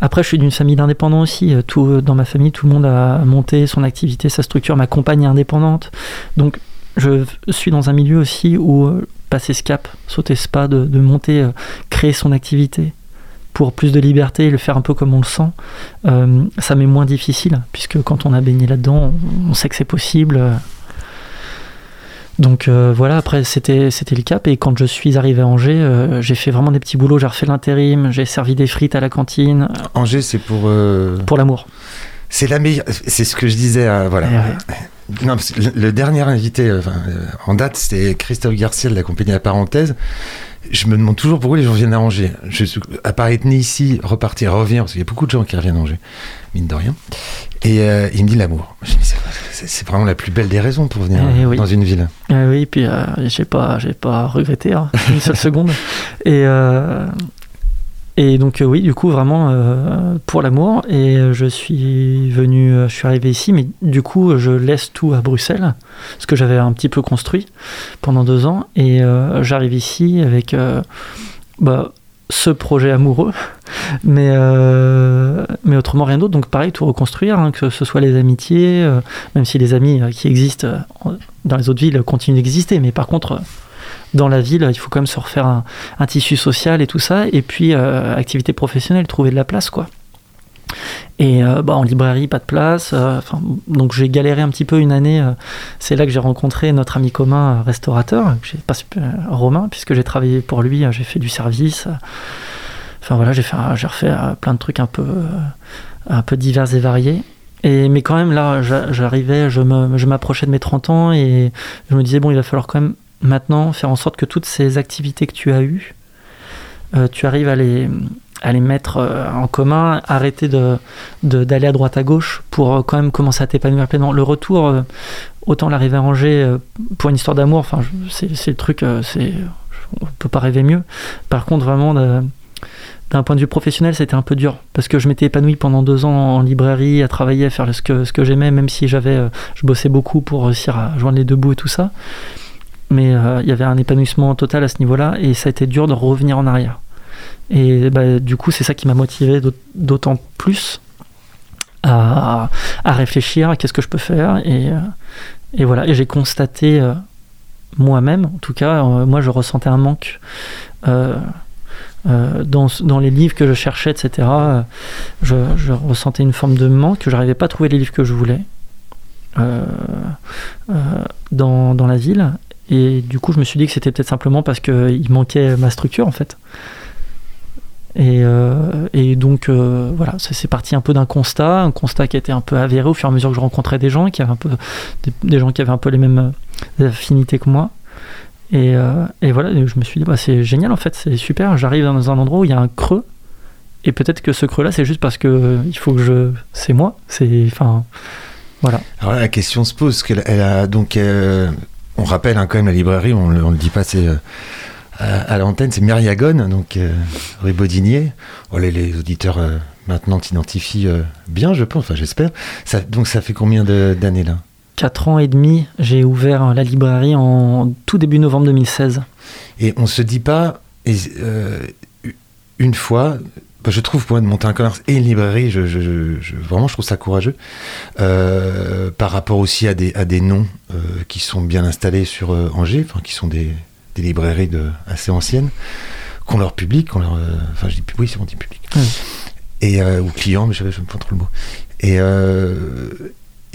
après, je suis d'une famille d'indépendants aussi. Euh, Tout, euh, dans ma famille, tout le monde a monté son activité, sa structure. Ma compagne est indépendante. Donc, je suis dans un milieu aussi où passer ce cap, sauter ce pas, de, monter, créer son activité pour plus de liberté et le faire un peu comme on le sent, ça m'est moins difficile, puisque quand on a baigné là-dedans, on sait que c'est possible. Donc euh, voilà, après c'était c'était le cap et quand je suis arrivé à Angers, euh, j'ai fait vraiment des petits boulots, j'ai refait l'intérim, j'ai servi des frites à la cantine Angers, c'est pour. euh, pour l'amour. C'est la meilleure. C'est ce que je disais. voilà. Eh. Non, le, le dernier invité en date, c'était Christophe Garcia de la compagnie La Parenthèse. Je me demande toujours pourquoi les gens viennent à Angers. Je à part être né ici, repartir, revenir, parce qu'il y a beaucoup de gens qui reviennent à Angers, mine de rien. Et euh, il me dit l'amour. C'est- vraiment la plus belle des raisons pour venir Eh euh, oui. dans une ville. Euh, oui, puis euh, j'ai pas, pas regretté hein, une seule [LAUGHS] seconde. Et, euh, et donc euh, oui, du coup vraiment euh, pour l'amour. Et euh, je suis venu, je suis arrivé ici, mais du coup je laisse tout à Bruxelles, ce que j'avais un petit peu construit pendant deux ans. Et j'arrive ici avec bah, ce projet amoureux, [LAUGHS] mais mais autrement rien d'autre. Donc pareil, tout reconstruire, hein, que ce soit les amitiés, même si les amis qui existent en- dans les autres villes continuent d'exister, mais par contre, dans la ville, il faut quand même se refaire un, tissu social et tout ça, et puis euh, activité professionnelle, trouver de la place, quoi. Et euh, bah, en librairie, pas de place. euh, donc j'ai galéré un petit peu une année. euh, c'est là que j'ai rencontré notre ami commun restaurateur, pas Romain, puisque j'ai travaillé pour lui, j'ai fait du service. Enfin voilà, j'ai refait plein de trucs un peu, divers et variés. Et, mais quand même, là, j'a- j'arrivais, je m'approchais de mes 30 ans et je me disais, bon, il va falloir quand même maintenant faire en sorte que toutes ces activités que tu as eues, euh, tu arrives à les, mettre euh, en commun, arrêter de, de- d'aller à droite à gauche pour euh, quand même commencer à t'épanouir pleinement. Le retour, autant l'arrivée à Angers pour une histoire d'amour, c'est, le truc, c'est, on peut pas rêver mieux. Par contre, vraiment, d'un point de vue professionnel, c'était un peu dur parce que je m'étais épanoui pendant deux ans en librairie, à travailler, à faire ce que, j'aimais, même si j'avais, je bossais beaucoup pour réussir à joindre les deux bouts et tout ça. Mais euh, il y avait un épanouissement total à ce niveau-là et ça a été dur de revenir en arrière. Et bah, du coup, c'est ça qui m'a motivé d'aut- d'autant plus à, réfléchir à qu'est-ce que je peux faire. Et, euh, voilà, et j'ai constaté euh, moi-même, en tout cas, moi je ressentais un manque. dans, les livres que je cherchais, etc., je, je ressentais une forme de manque, que j'arrivais pas à trouver les livres que je voulais dans la ville. Et du coup, je me suis dit que c'était peut-être simplement parce qu'il manquait ma structure, en fait. Et, euh, et donc, euh, voilà, c'est parti un peu d'un constat, un constat qui a été un peu avéré au fur et à mesure que je rencontrais des gens, qui avaient un peu, des, gens qui avaient un peu les mêmes euh, affinités que moi. Et, euh, et voilà, je me suis dit, bah, c'est génial en fait, c'est super. J'arrive dans un endroit où il y a un creux, et peut-être que ce creux-là, c'est juste parce que euh, il faut que je. C'est moi, c'est. Enfin. Voilà. Alors là, la question se pose. qu'elle elle a donc, euh, on rappelle hein, quand même la librairie, on ne le dit pas, c'est euh, à, l'antenne, c'est Myriagone, donc euh, rue Baudinier. Oh, les, les auditeurs euh, maintenant t'identifient euh, bien, je pense, enfin j'espère. Ça, donc ça fait combien d'années là? 4 ans et demi, j'ai ouvert la librairie en tout début novembre 2016. Et on se dit pas, et, une fois, bah, je trouve pour moi de monter un commerce et une librairie, je, je- je- je- vraiment je trouve ça courageux, euh, par rapport aussi à des, à des noms euh, qui sont bien installés sur euh, Angers, enfin qui sont des, des librairies de, assez anciennes, qu'on leur public, qu'on leur, enfin je dis oui c'est mon dit public, et ou client, mais je ne pas trop le mot. Et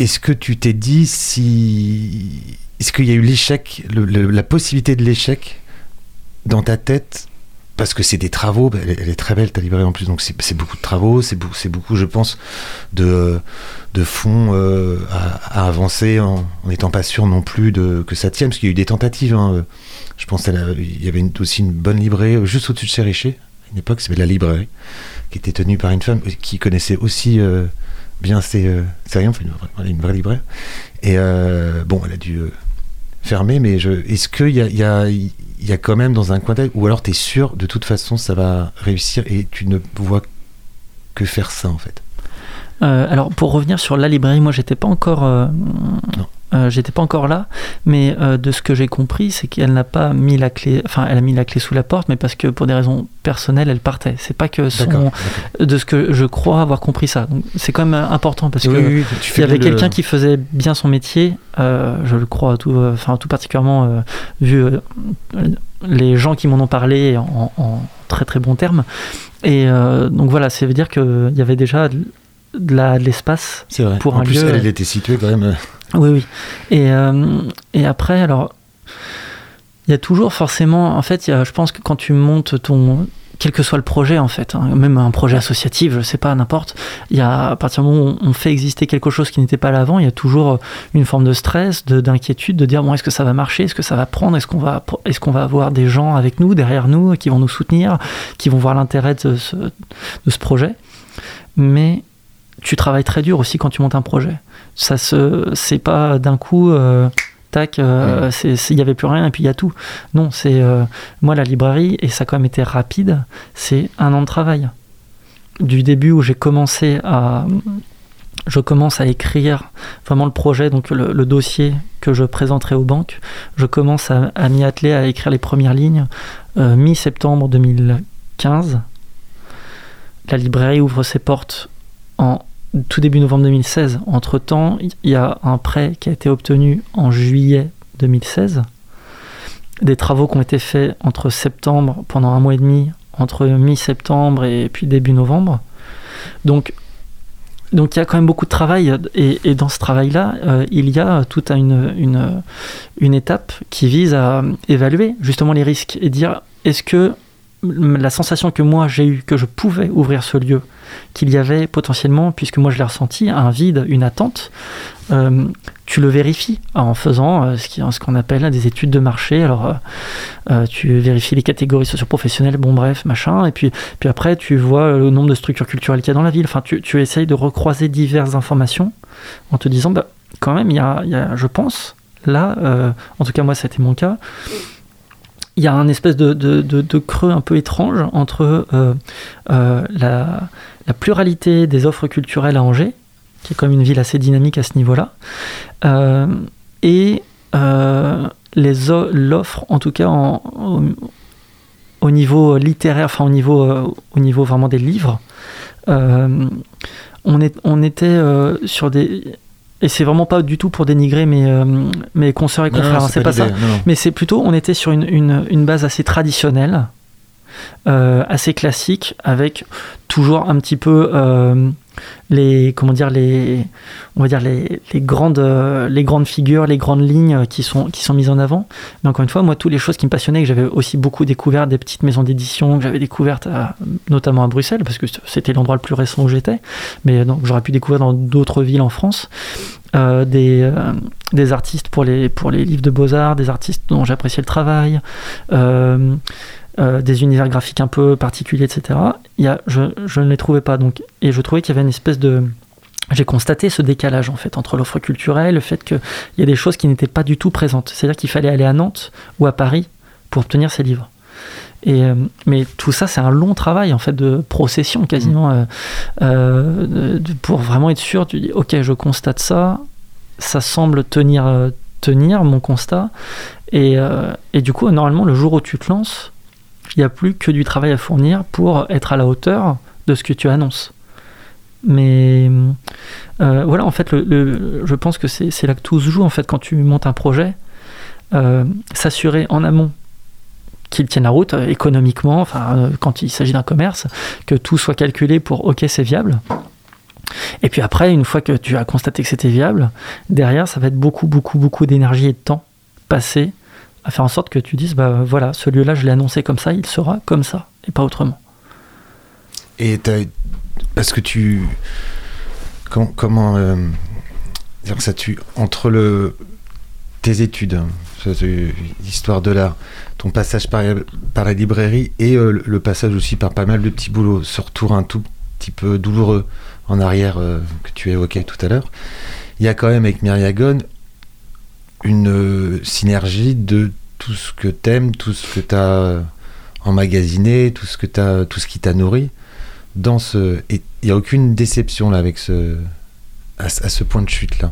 est-ce que tu t'es dit si, est-ce qu'il y a eu l'échec, la possibilité de l'échec dans ta tête parce que c'est des travaux, bah, elle, est- très belle ta librairie en plus, donc c'est beaucoup de travaux, c'est beaucoup, beaucoup, je pense, de, fonds euh, à, avancer en n'étant pas sûr non plus de, que ça tienne, parce qu'il y a eu des tentatives. hein. Je pense qu'il y avait aussi une bonne librairie euh, juste au-dessus de Chériché, à une époque, c'était la librairie, qui était tenue par une femme euh, qui connaissait aussi euh, bien ses, euh, ses rayons, une, vraie- une libraire. Et euh, bon, elle a dû euh, fermer, mais est-ce qu'il y a, y, a, il y a quand même dans un coin ou alors tu es sûr de toute façon ça va réussir et tu ne vois que faire ça en fait. Euh, alors pour revenir sur la librairie, moi j'étais pas encore euh, euh, j'étais pas encore là, mais euh, de ce que j'ai compris, c'est qu'elle n'a pas mis la clé, enfin, elle a mis la clé sous la porte, mais parce que pour des raisons personnelles, elle partait. C'est pas que son, de ce que je crois avoir compris ça. Donc, c'est quand même important parce Oui, que oui, il y avait le- quelqu'un qui faisait bien son métier, euh, je le crois, tout, enfin, tout particulièrement vu les gens qui m'en ont parlé en, en très très bons termes. Et donc voilà, ça veut dire qu'il y avait déjà de, l'espace pour en un plus, lieu- elle, elle était située quand même. Oui, oui. Et, euh, et après, alors, il y a toujours forcément, en fait, je pense que quand tu montes ton, quel que soit le projet, en fait, hein, même un projet associatif, je sais pas, n'importe, il y a, à partir du moment où on fait exister quelque chose qui n'était pas là avant, il y a toujours une forme de stress, de, d'inquiétude, de dire, bon, est-ce que ça va marcher, est-ce que ça va prendre, est-ce qu'on va, est-ce qu'on va avoir des gens avec nous, derrière nous, qui vont nous soutenir, qui vont voir l'intérêt de ce projet. Mais tu travailles très dur aussi quand tu montes un projet. Ça se, c'est pas d'un coup, euh, tac, euh, il y avait plus rien et puis il y a tout. Non, c'est euh, moi la librairie et ça a quand même été rapide. C'est un an de travail. Du début où j'ai commencé à, je commence à écrire vraiment le projet, donc le, le dossier que je présenterai aux banques. Je commence à, à m'y atteler à écrire les premières lignes euh, mi-septembre 2015. La librairie ouvre ses portes en tout début novembre 2016. Entre-temps, il y a un prêt qui a été obtenu en juillet 2016. Des travaux qui ont été faits entre septembre, pendant un mois et demi, entre mi-septembre et puis début novembre. Donc, il y a quand même beaucoup de travail. Et, dans ce travail-là, euh, il y a toute une, une, une étape qui vise à évaluer justement les risques et dire est-ce que la sensation que moi j'ai eue que je pouvais ouvrir ce lieu, qu'il y avait potentiellement, puisque moi je l'ai ressenti, un vide, une attente, euh, tu le vérifies en faisant euh, ce qu'on appelle des études de marché. Alors euh, tu vérifies les catégories socioprofessionnelles, bon bref, machin, et puis, après tu vois le nombre de structures culturelles qu'il y a dans la ville. Enfin, tu, essayes de recroiser diverses informations en te disant, bah, quand même, il y a, a, je pense, là, en tout cas moi c'était mon cas, il y a un espèce de, de, de- creux un peu étrange entre euh, euh, la, pluralité des offres culturelles à Angers, qui est comme une ville assez dynamique à ce niveau-là, euh, et l'offre, en tout cas au, au niveau littéraire, enfin au niveau, au niveau vraiment des livres, on, est, on était sur des... Et c'est vraiment pas du tout pour dénigrer mes, euh, mes consoeurs et confrères, hein, c'est pas ça. l'idée, non, non. Mais c'est plutôt, on était sur une, une, une base assez traditionnelle, euh, assez classique, avec toujours un petit peu euh, les, comment dire, les, on va dire les, grandes, euh, les grandes figures, les grandes lignes qui sont, qui sont mises en avant. Mais encore une fois, moi, toutes les choses qui me passionnaient, que j'avais aussi beaucoup découvert des petites maisons d'édition que j'avais découvertes, notamment à Bruxelles, parce que c'était l'endroit le plus récent où j'étais, mais donc j'aurais pu découvrir dans d'autres villes en France. euh, des, euh, des artistes pour les, pour les livres de beaux-arts, des artistes dont j'appréciais le travail, euh, euh, des univers graphiques un peu particuliers, etc. Il y a, je, je ne les trouvais pas. Donc, et je trouvais qu'il y avait une espèce de... J'ai constaté ce décalage en fait entre l'offre culturelle, le fait qu'il y a des choses qui n'étaient pas du tout présentes. C'est-à-dire qu'il fallait aller à Nantes ou à Paris pour obtenir ces livres. Et, euh, mais tout ça, c'est un long travail en fait de procession quasiment euh, euh, de- pour vraiment être sûr. Tu dis, ok, je constate ça, ça semble tenir, tenir mon constat. Et, euh, et du coup, normalement, le jour où tu te lances, il n'y a plus que du travail à fournir pour être à la hauteur de ce que tu annonces. Mais euh, voilà, en fait, je pense que c'est là que tout se joue en fait quand tu montes un projet. Euh, S'assurer en amont qu'il tienne la route euh, économiquement, enfin, quand il s'agit d'un commerce, que tout soit calculé pour OK, c'est viable. Et puis après, une fois que tu as constaté que c'était viable, derrière, ça va être beaucoup, beaucoup, beaucoup d'énergie et de temps passé à faire en sorte que tu dises, bah voilà, ce lieu-là, je l'ai annoncé comme ça, il sera comme ça, et pas autrement. Et parce que tu comment, comment euh, ça tu entre le tes études, hein, l'histoire de l'art, ton passage par, la librairie et euh, le passage aussi par pas mal de petits boulots, ce retour un tout petit peu douloureux en arrière euh, que tu évoquais tout à l'heure, il y a quand même avec Myriagon une euh, synergie de tout ce que t'aimes, tout ce que t'as emmagasiné, tout ce qui t'a nourri dans ce il y a aucune déception avec ce à, ce- point de chute là.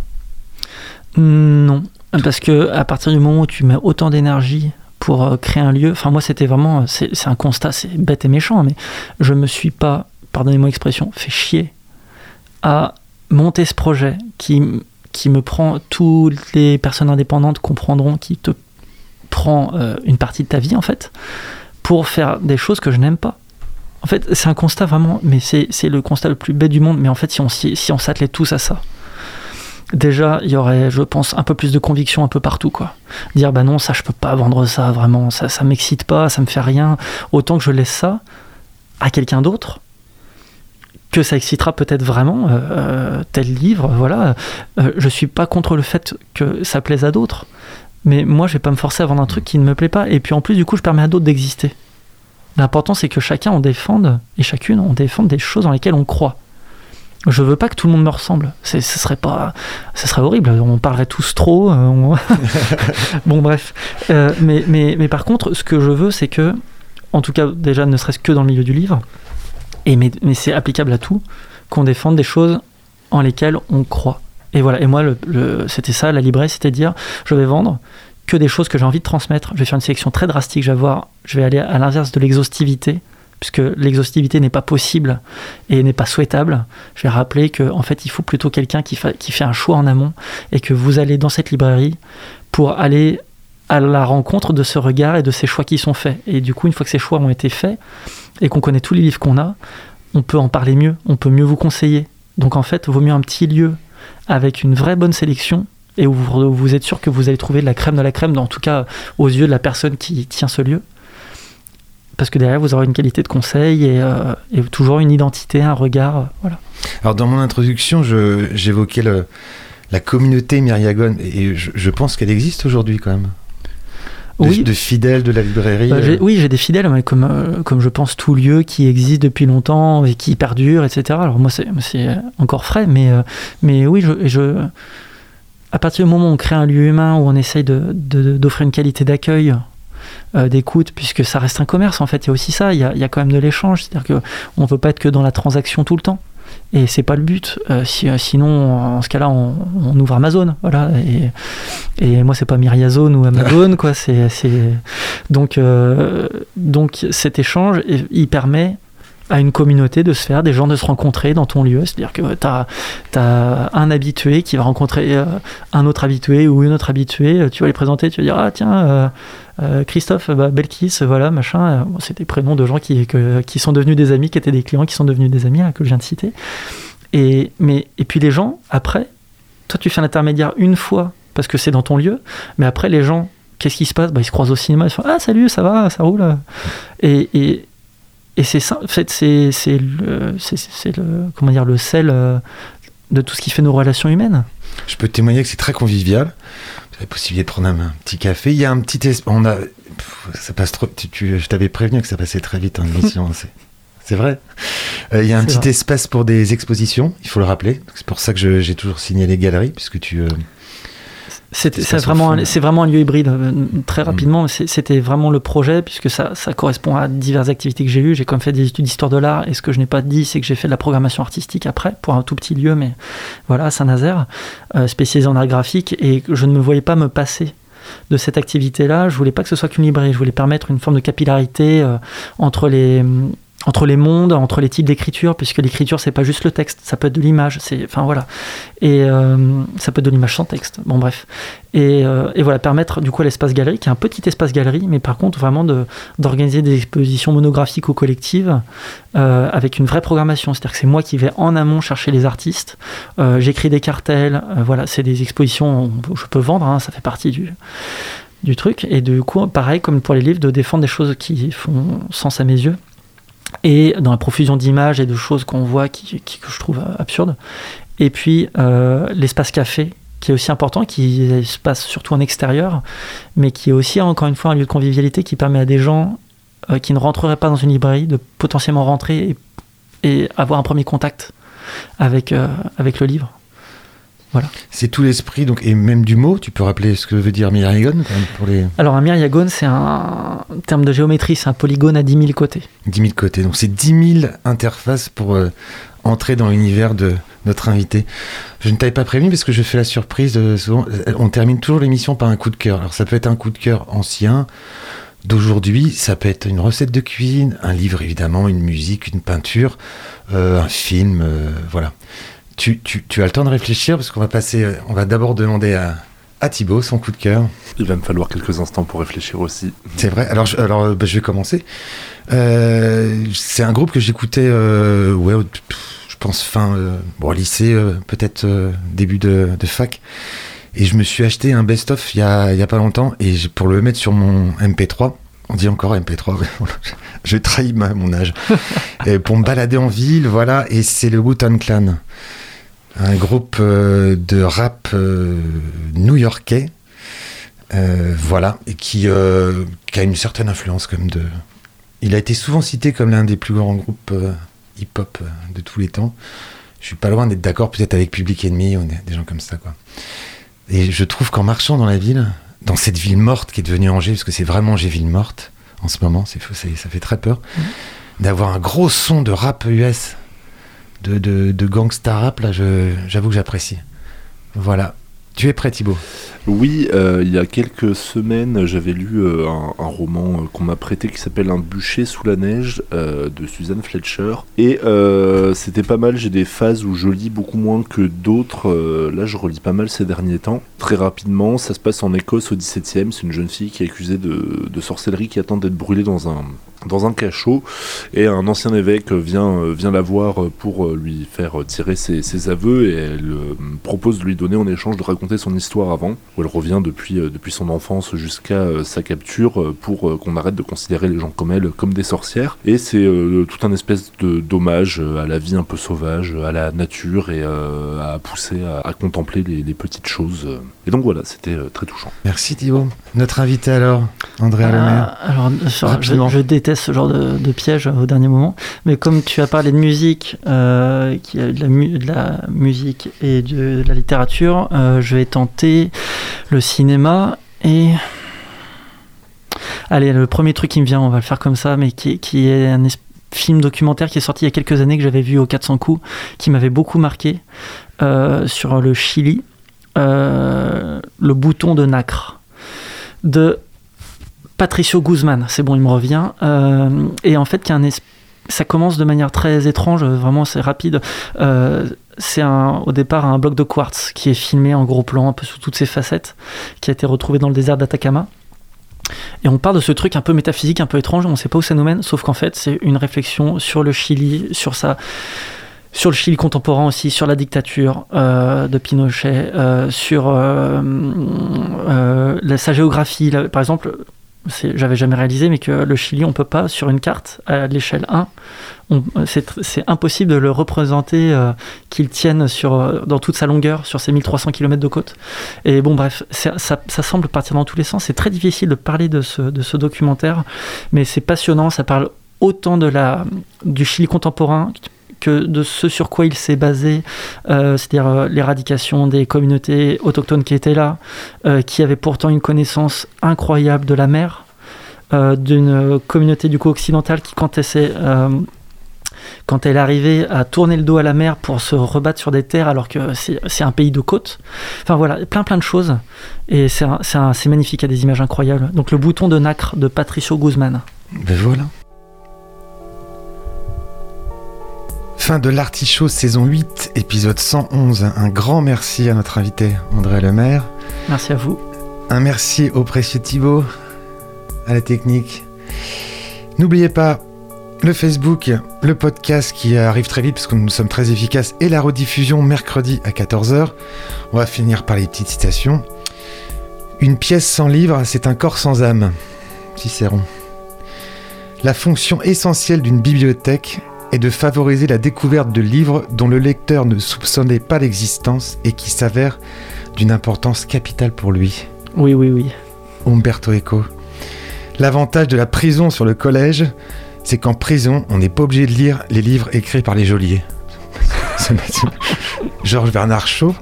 Non, parce que à partir du moment où tu mets autant d'énergie pour euh, créer un lieu, enfin moi c'était vraiment, c'est un constat, c'est bête et méchant, mais je me suis pas, pardonnez-moi l'expression, fait chier à monter ce projet qui, qui me prend, toutes les personnes indépendantes comprendront, qui te prend euh, une partie de ta vie en fait, pour faire des choses que je n'aime pas. En fait, c'est un constat vraiment, mais c'est le constat le plus bête du monde, mais en fait, si on, s'y- si s'attelait tous à ça, déjà, il y aurait, je pense, un peu plus de conviction un peu partout, quoi. Dire, bah non, ça, je peux pas vendre ça, vraiment, ça, ça m'excite pas, ça me fait rien. Autant que je laisse ça à quelqu'un d'autre, que ça excitera peut-être vraiment euh, euh, tel livre, voilà. Euh, je suis pas contre le fait que ça plaise à d'autres, mais moi, je vais pas me forcer à vendre un truc qui ne me plaît pas. Et puis en plus, du coup, je permets à d'autres d'exister. L'important, c'est que chacun on défende, et chacune on défende des choses dans lesquelles on croit. Je veux pas que tout le monde me ressemble. Ce serait pas, ce serait horrible. On parlerait tous trop. euh, on- [LAUGHS] bon, bref. Mais par contre, ce que je veux, c'est que, en tout cas, déjà, ne serait-ce que dans le milieu du livre, et mais, mais c'est applicable à tout, qu'on défende des choses en lesquelles on croit. Et voilà. Et moi, le, le- c'était ça, la librairie, c'était dire, je vais vendre que des choses que j'ai envie de transmettre. Je vais faire une sélection très drastique. Je vais je vais aller à l'inverse de l'exhaustivité, puisque l'exhaustivité n'est pas possible et n'est pas souhaitable. Je vais rappeler que en fait, il faut plutôt quelqu'un qui, qui fait un choix en amont et que vous allez dans cette librairie pour aller à la rencontre de ce regard et de ces choix qui sont faits. Et du coup, une fois que ces choix ont été faits et qu'on connaît tous les livres qu'on a, on peut en parler mieux, on peut mieux vous conseiller. Donc en fait, vaut mieux un petit lieu avec une vraie bonne sélection et où vous, êtes sûr que vous allez trouver de la crème de la crème, en tout cas aux yeux de la personne qui tient ce lieu. Parce que derrière, vous aurez une qualité de conseil et, euh, toujours une identité, un regard. euh, Voilà. Alors, dans mon introduction, j'évoquais la communauté Myriagone, et je pense qu'elle existe aujourd'hui quand même. De, Oui. de fidèles de la librairie. Bah, euh, oui, j'ai des fidèles, mais comme, euh, comme je pense tout lieu qui existe depuis longtemps et qui perdure, etc. Alors moi, c'est c'est encore frais, mais, euh, mais oui, je, je, à partir du moment où on crée un lieu humain, où on essaye de- de- d'offrir une qualité d'accueil, euh, d'écoute, puisque ça reste un commerce, en fait, il y a aussi ça, il y a, il y a quand même de l'échange, c'est-à-dire qu'on ne peut pas être que dans la transaction tout le temps. Et c'est pas le but. Euh, euh, sinon, en ce cas-là, on, ouvre Amazon, voilà. Et, et moi, c'est pas Myriazone ou Amazon, quoi. C'est, donc, euh, donc cet échange, il permet à une communauté de se faire, des gens de se rencontrer dans ton lieu. C'est-à-dire que tu as, un habitué qui va rencontrer un autre habitué ou une autre habituée. Tu vas les présenter, tu vas dire Ah, tiens, euh, Christophe, bah, Belkis, voilà, machin. Euh, bon, c'est des prénoms de gens qui, qui sont devenus des amis, qui étaient des clients, qui sont devenus des amis, là, que je viens de citer. Et, mais, et puis les gens, après, toi, tu fais un intermédiaire une fois parce que c'est dans ton lieu, mais après, les gens, qu'est-ce qui se passe? Bah, Ils se croisent au cinéma, ils se font Ah, salut, ça va, ça roule. Et, et, et c'est ça, en fait, c'est c'est le, le, comment dire, le sel euh, de tout ce qui fait nos relations humaines. Je peux témoigner que c'est très convivial. La possibilité de prendre un, un petit café. Il y a un petit espace. On a. Pff, Ça passe trop. Tu, tu- je t'avais prévenu que ça passait très vite en émission. [LAUGHS] c'est, c'est vrai. Euh, il y a un petit vrai. espace pour des expositions. Il faut le rappeler. C'est pour ça que j'ai toujours signé les galeries, puisque tu. euh, C'est Ça c'est vraiment, un- vraiment un lieu hybride. euh, Très rapidement, c'est- c'était vraiment le projet, puisque ça, ça correspond à diverses activités que j'ai eues. J'ai quand même fait des études d'histoire de l'art, et ce que je n'ai pas dit, c'est que j'ai fait de la programmation artistique après, pour un tout petit lieu, mais voilà, à Saint-Nazaire, euh, spécialisé en art graphique, et je ne me voyais pas me passer de cette activité-là. Je voulais pas que ce soit qu'une librairie, je voulais permettre une forme de capillarité euh, entre les entre les mondes, entre les types d'écriture, puisque l'écriture c'est pas juste le texte, ça peut être de l'image, c'est, enfin voilà, et euh, ça peut être de l'image sans texte. Bon bref, et, euh, et voilà permettre du coup à l'espace galerie, qui est un petit espace galerie, mais par contre vraiment d'organiser des expositions monographiques ou collectives euh, avec une vraie programmation. C'est-à-dire que c'est moi qui vais en amont chercher les artistes, euh, j'écris des cartels, euh, voilà, c'est des expositions, où je peux vendre, hein, ça fait partie du du truc. Et du coup, pareil, comme pour les livres, de défendre des choses qui font sens à mes yeux. Et dans la profusion d'images et de choses qu'on voit qui, que je trouve euh, absurdes. Et puis, euh, l'espace café, qui est aussi important, qui se passe surtout en extérieur, mais qui est aussi, encore une fois, un lieu de convivialité qui permet à des gens euh, qui ne rentreraient pas dans une librairie de potentiellement rentrer et, avoir un premier contact avec le livre. C'est tout l'esprit, donc, et même du mot. Tu peux rappeler ce que veut dire Myriagone quand même, pour les Alors, un myriagone, c'est un en terme de géométrie, c'est un polygone à 10 000 côtés. 10 000 côtés. Donc, c'est 10 000 interfaces pour euh, entrer dans l'univers de notre invité. Je ne t'avais pas prévenu parce que je fais la surprise. euh, souvent, euh, on termine toujours l'émission par un coup de cœur. Alors ça peut être un coup de cœur ancien, d'aujourd'hui, ça peut être une recette de cuisine, un livre évidemment, une musique, une peinture, euh, un film, euh, voilà. Tu, tu- tu as le temps de réfléchir parce qu'on va passer, euh, on va d'abord demander à, à Thibaut son coup de cœur. Il va me falloir quelques instants pour réfléchir aussi. C'est vrai. Alors, je, alors euh, bah, je vais commencer. Euh, c'est un groupe que j'écoutais, euh, ouais, je pense fin, euh, bon, lycée, peut-être début de, de fac. Et je me suis acheté un best-of il y a, il y a pas longtemps et pour le mettre sur mon MP3. On dit encore MP3, ouais, [LAUGHS] voilà. je trahis ma- mon âge. [LAUGHS] et pour me balader en ville, voilà. Et c'est le Wu-Tang Clan, un groupe euh, de rap euh, new-yorkais. Euh, voilà, et qui, qui a une certaine influence comme de. Il a été souvent cité comme l'un des plus grands groupes hip-hop de tous les temps. Je suis pas loin d'être d'accord peut-être avec Public Enemy ou des gens comme ça, quoi. Et je trouve qu'en marchant dans la ville, dans cette ville morte qui est devenue Angers, parce que c'est vraiment Angers ville morte en ce moment, c'est fou, ça fait très peur, d'avoir un gros son de rap US, de, de, gangsta rap, là, j'avoue que j'apprécie. Voilà. Tu es prêt, Thibaut? Oui, euh, il y a quelques semaines, j'avais lu euh, un, roman euh, qu'on m'a prêté qui s'appelle Un bûcher sous la neige de Suzanne Fletcher. Et c'était pas mal, j'ai des phases où je lis beaucoup moins que d'autres. Là, je relis pas mal ces derniers temps. Très rapidement, ça se passe en Écosse au 17e. C'est une jeune fille qui est accusée de sorcellerie qui attend d'être brûlée dans un, dans un cachot. Et un ancien évêque vient, euh, vient la voir pour euh, lui faire tirer ses, ses aveux et elle euh, propose de lui donner en échange de raconter son histoire avant, où elle revient depuis, euh, depuis son enfance jusqu'à euh, sa capture pour qu'on arrête de considérer les gens comme elle comme des sorcières. Et c'est euh, tout un espèce de dommage à la vie un peu sauvage, à la nature et euh, à pousser à, à contempler les, les petites choses. Et donc voilà, c'était très touchant. Merci, Thibaut. Notre invité alors, André Lemaire. Ah, alors, sur- je, Rapidement. je déteste ce genre de, piège au dernier moment. Mais comme tu as parlé de musique, euh, qui de la, de la musique et de, la littérature, euh, je vais tenter le cinéma et. Allez, le premier truc qui me vient, on va le faire comme ça, mais qui, est un film documentaire qui est sorti il y a quelques années que j'avais vu au 400 coups, qui m'avait beaucoup marqué euh, sur le Chili, le bouton de nacre de Patricio Guzman, c'est bon, il me revient. Euh, et en fait, ça commence de manière très étrange, vraiment c'est rapide. Euh, c'est au départ un bloc de quartz qui est filmé en gros plan, un peu sous toutes ses facettes, qui a été retrouvé dans le désert d'Atacama. Et on parle de ce truc un peu métaphysique, un peu étrange, on ne sait pas où ça nous mène, sauf qu'en fait, c'est une réflexion sur le Chili, sur sa, sur le Chili contemporain aussi, sur la dictature euh, de Pinochet, euh, sur sa géographie. Par exemple, j'avais jamais réalisé, mais que le Chili, on peut pas, sur une carte, à l'échelle 1, on- c'est impossible de le représenter, euh, qu'il tienne sur, euh, dans toute sa longueur, sur ses 1300 km de côte. Et bon, bref, ça, ça semble partir dans tous les sens. C'est très difficile de parler de ce, de ce documentaire, mais c'est passionnant. Ça parle autant de la, du Chili contemporain que de ce sur quoi il s'est basé, euh, c'est-à-dire euh, l'éradication des communautés autochtones qui étaient là, euh, qui avaient pourtant une connaissance incroyable de la mer, d'une communauté du coup occidentale qui, quand elle s'est quand elle arrivait à tourner le dos à la mer pour se rebattre sur des terres alors que c'est un pays de côte. Enfin voilà, plein plein de choses. Et c'est magnifique, il y a des images incroyables. Donc le bouton de nacre de Patricio Guzman. Ben voilà. Fin de l'Artichaut saison 8, épisode 111. Un grand merci à notre invité André Lemaire. Merci à vous. Un merci au précieux Thibaut, à la technique. N'oubliez pas le Facebook, le podcast qui arrive très vite parce que nous sommes très efficaces et la rediffusion mercredi à 14h. On va finir par les petites citations. Une pièce sans livre, c'est un corps sans âme. Cicéron. La fonction essentielle d'une bibliothèque est de favoriser la découverte de livres dont le lecteur ne soupçonnait pas l'existence et qui s'avèrent d'une importance capitale pour lui. Oui, oui, oui. Umberto Eco. L'avantage de la prison sur le collège, c'est qu'en prison, on n'est pas obligé de lire les livres écrits par les geôliers. [LAUGHS] Georges Bernard Shaw.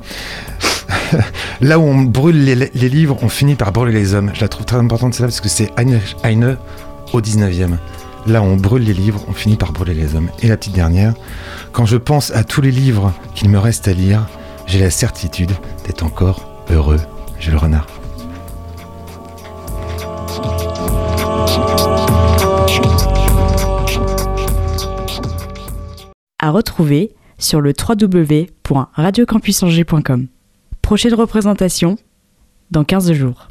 [LAUGHS] Là où on brûle les, les livres, on finit par brûler les hommes. Je la trouve très importante celle-là parce que c'est Heinrich Heine au 19e. Là, on brûle les livres, on finit par brûler les hommes. Et la petite dernière, quand je pense à tous les livres qu'il me reste à lire, j'ai la certitude d'être encore heureux. J'ai le renard. À retrouver sur le www.radiocampusangers.com. Prochaine représentation dans 15 jours.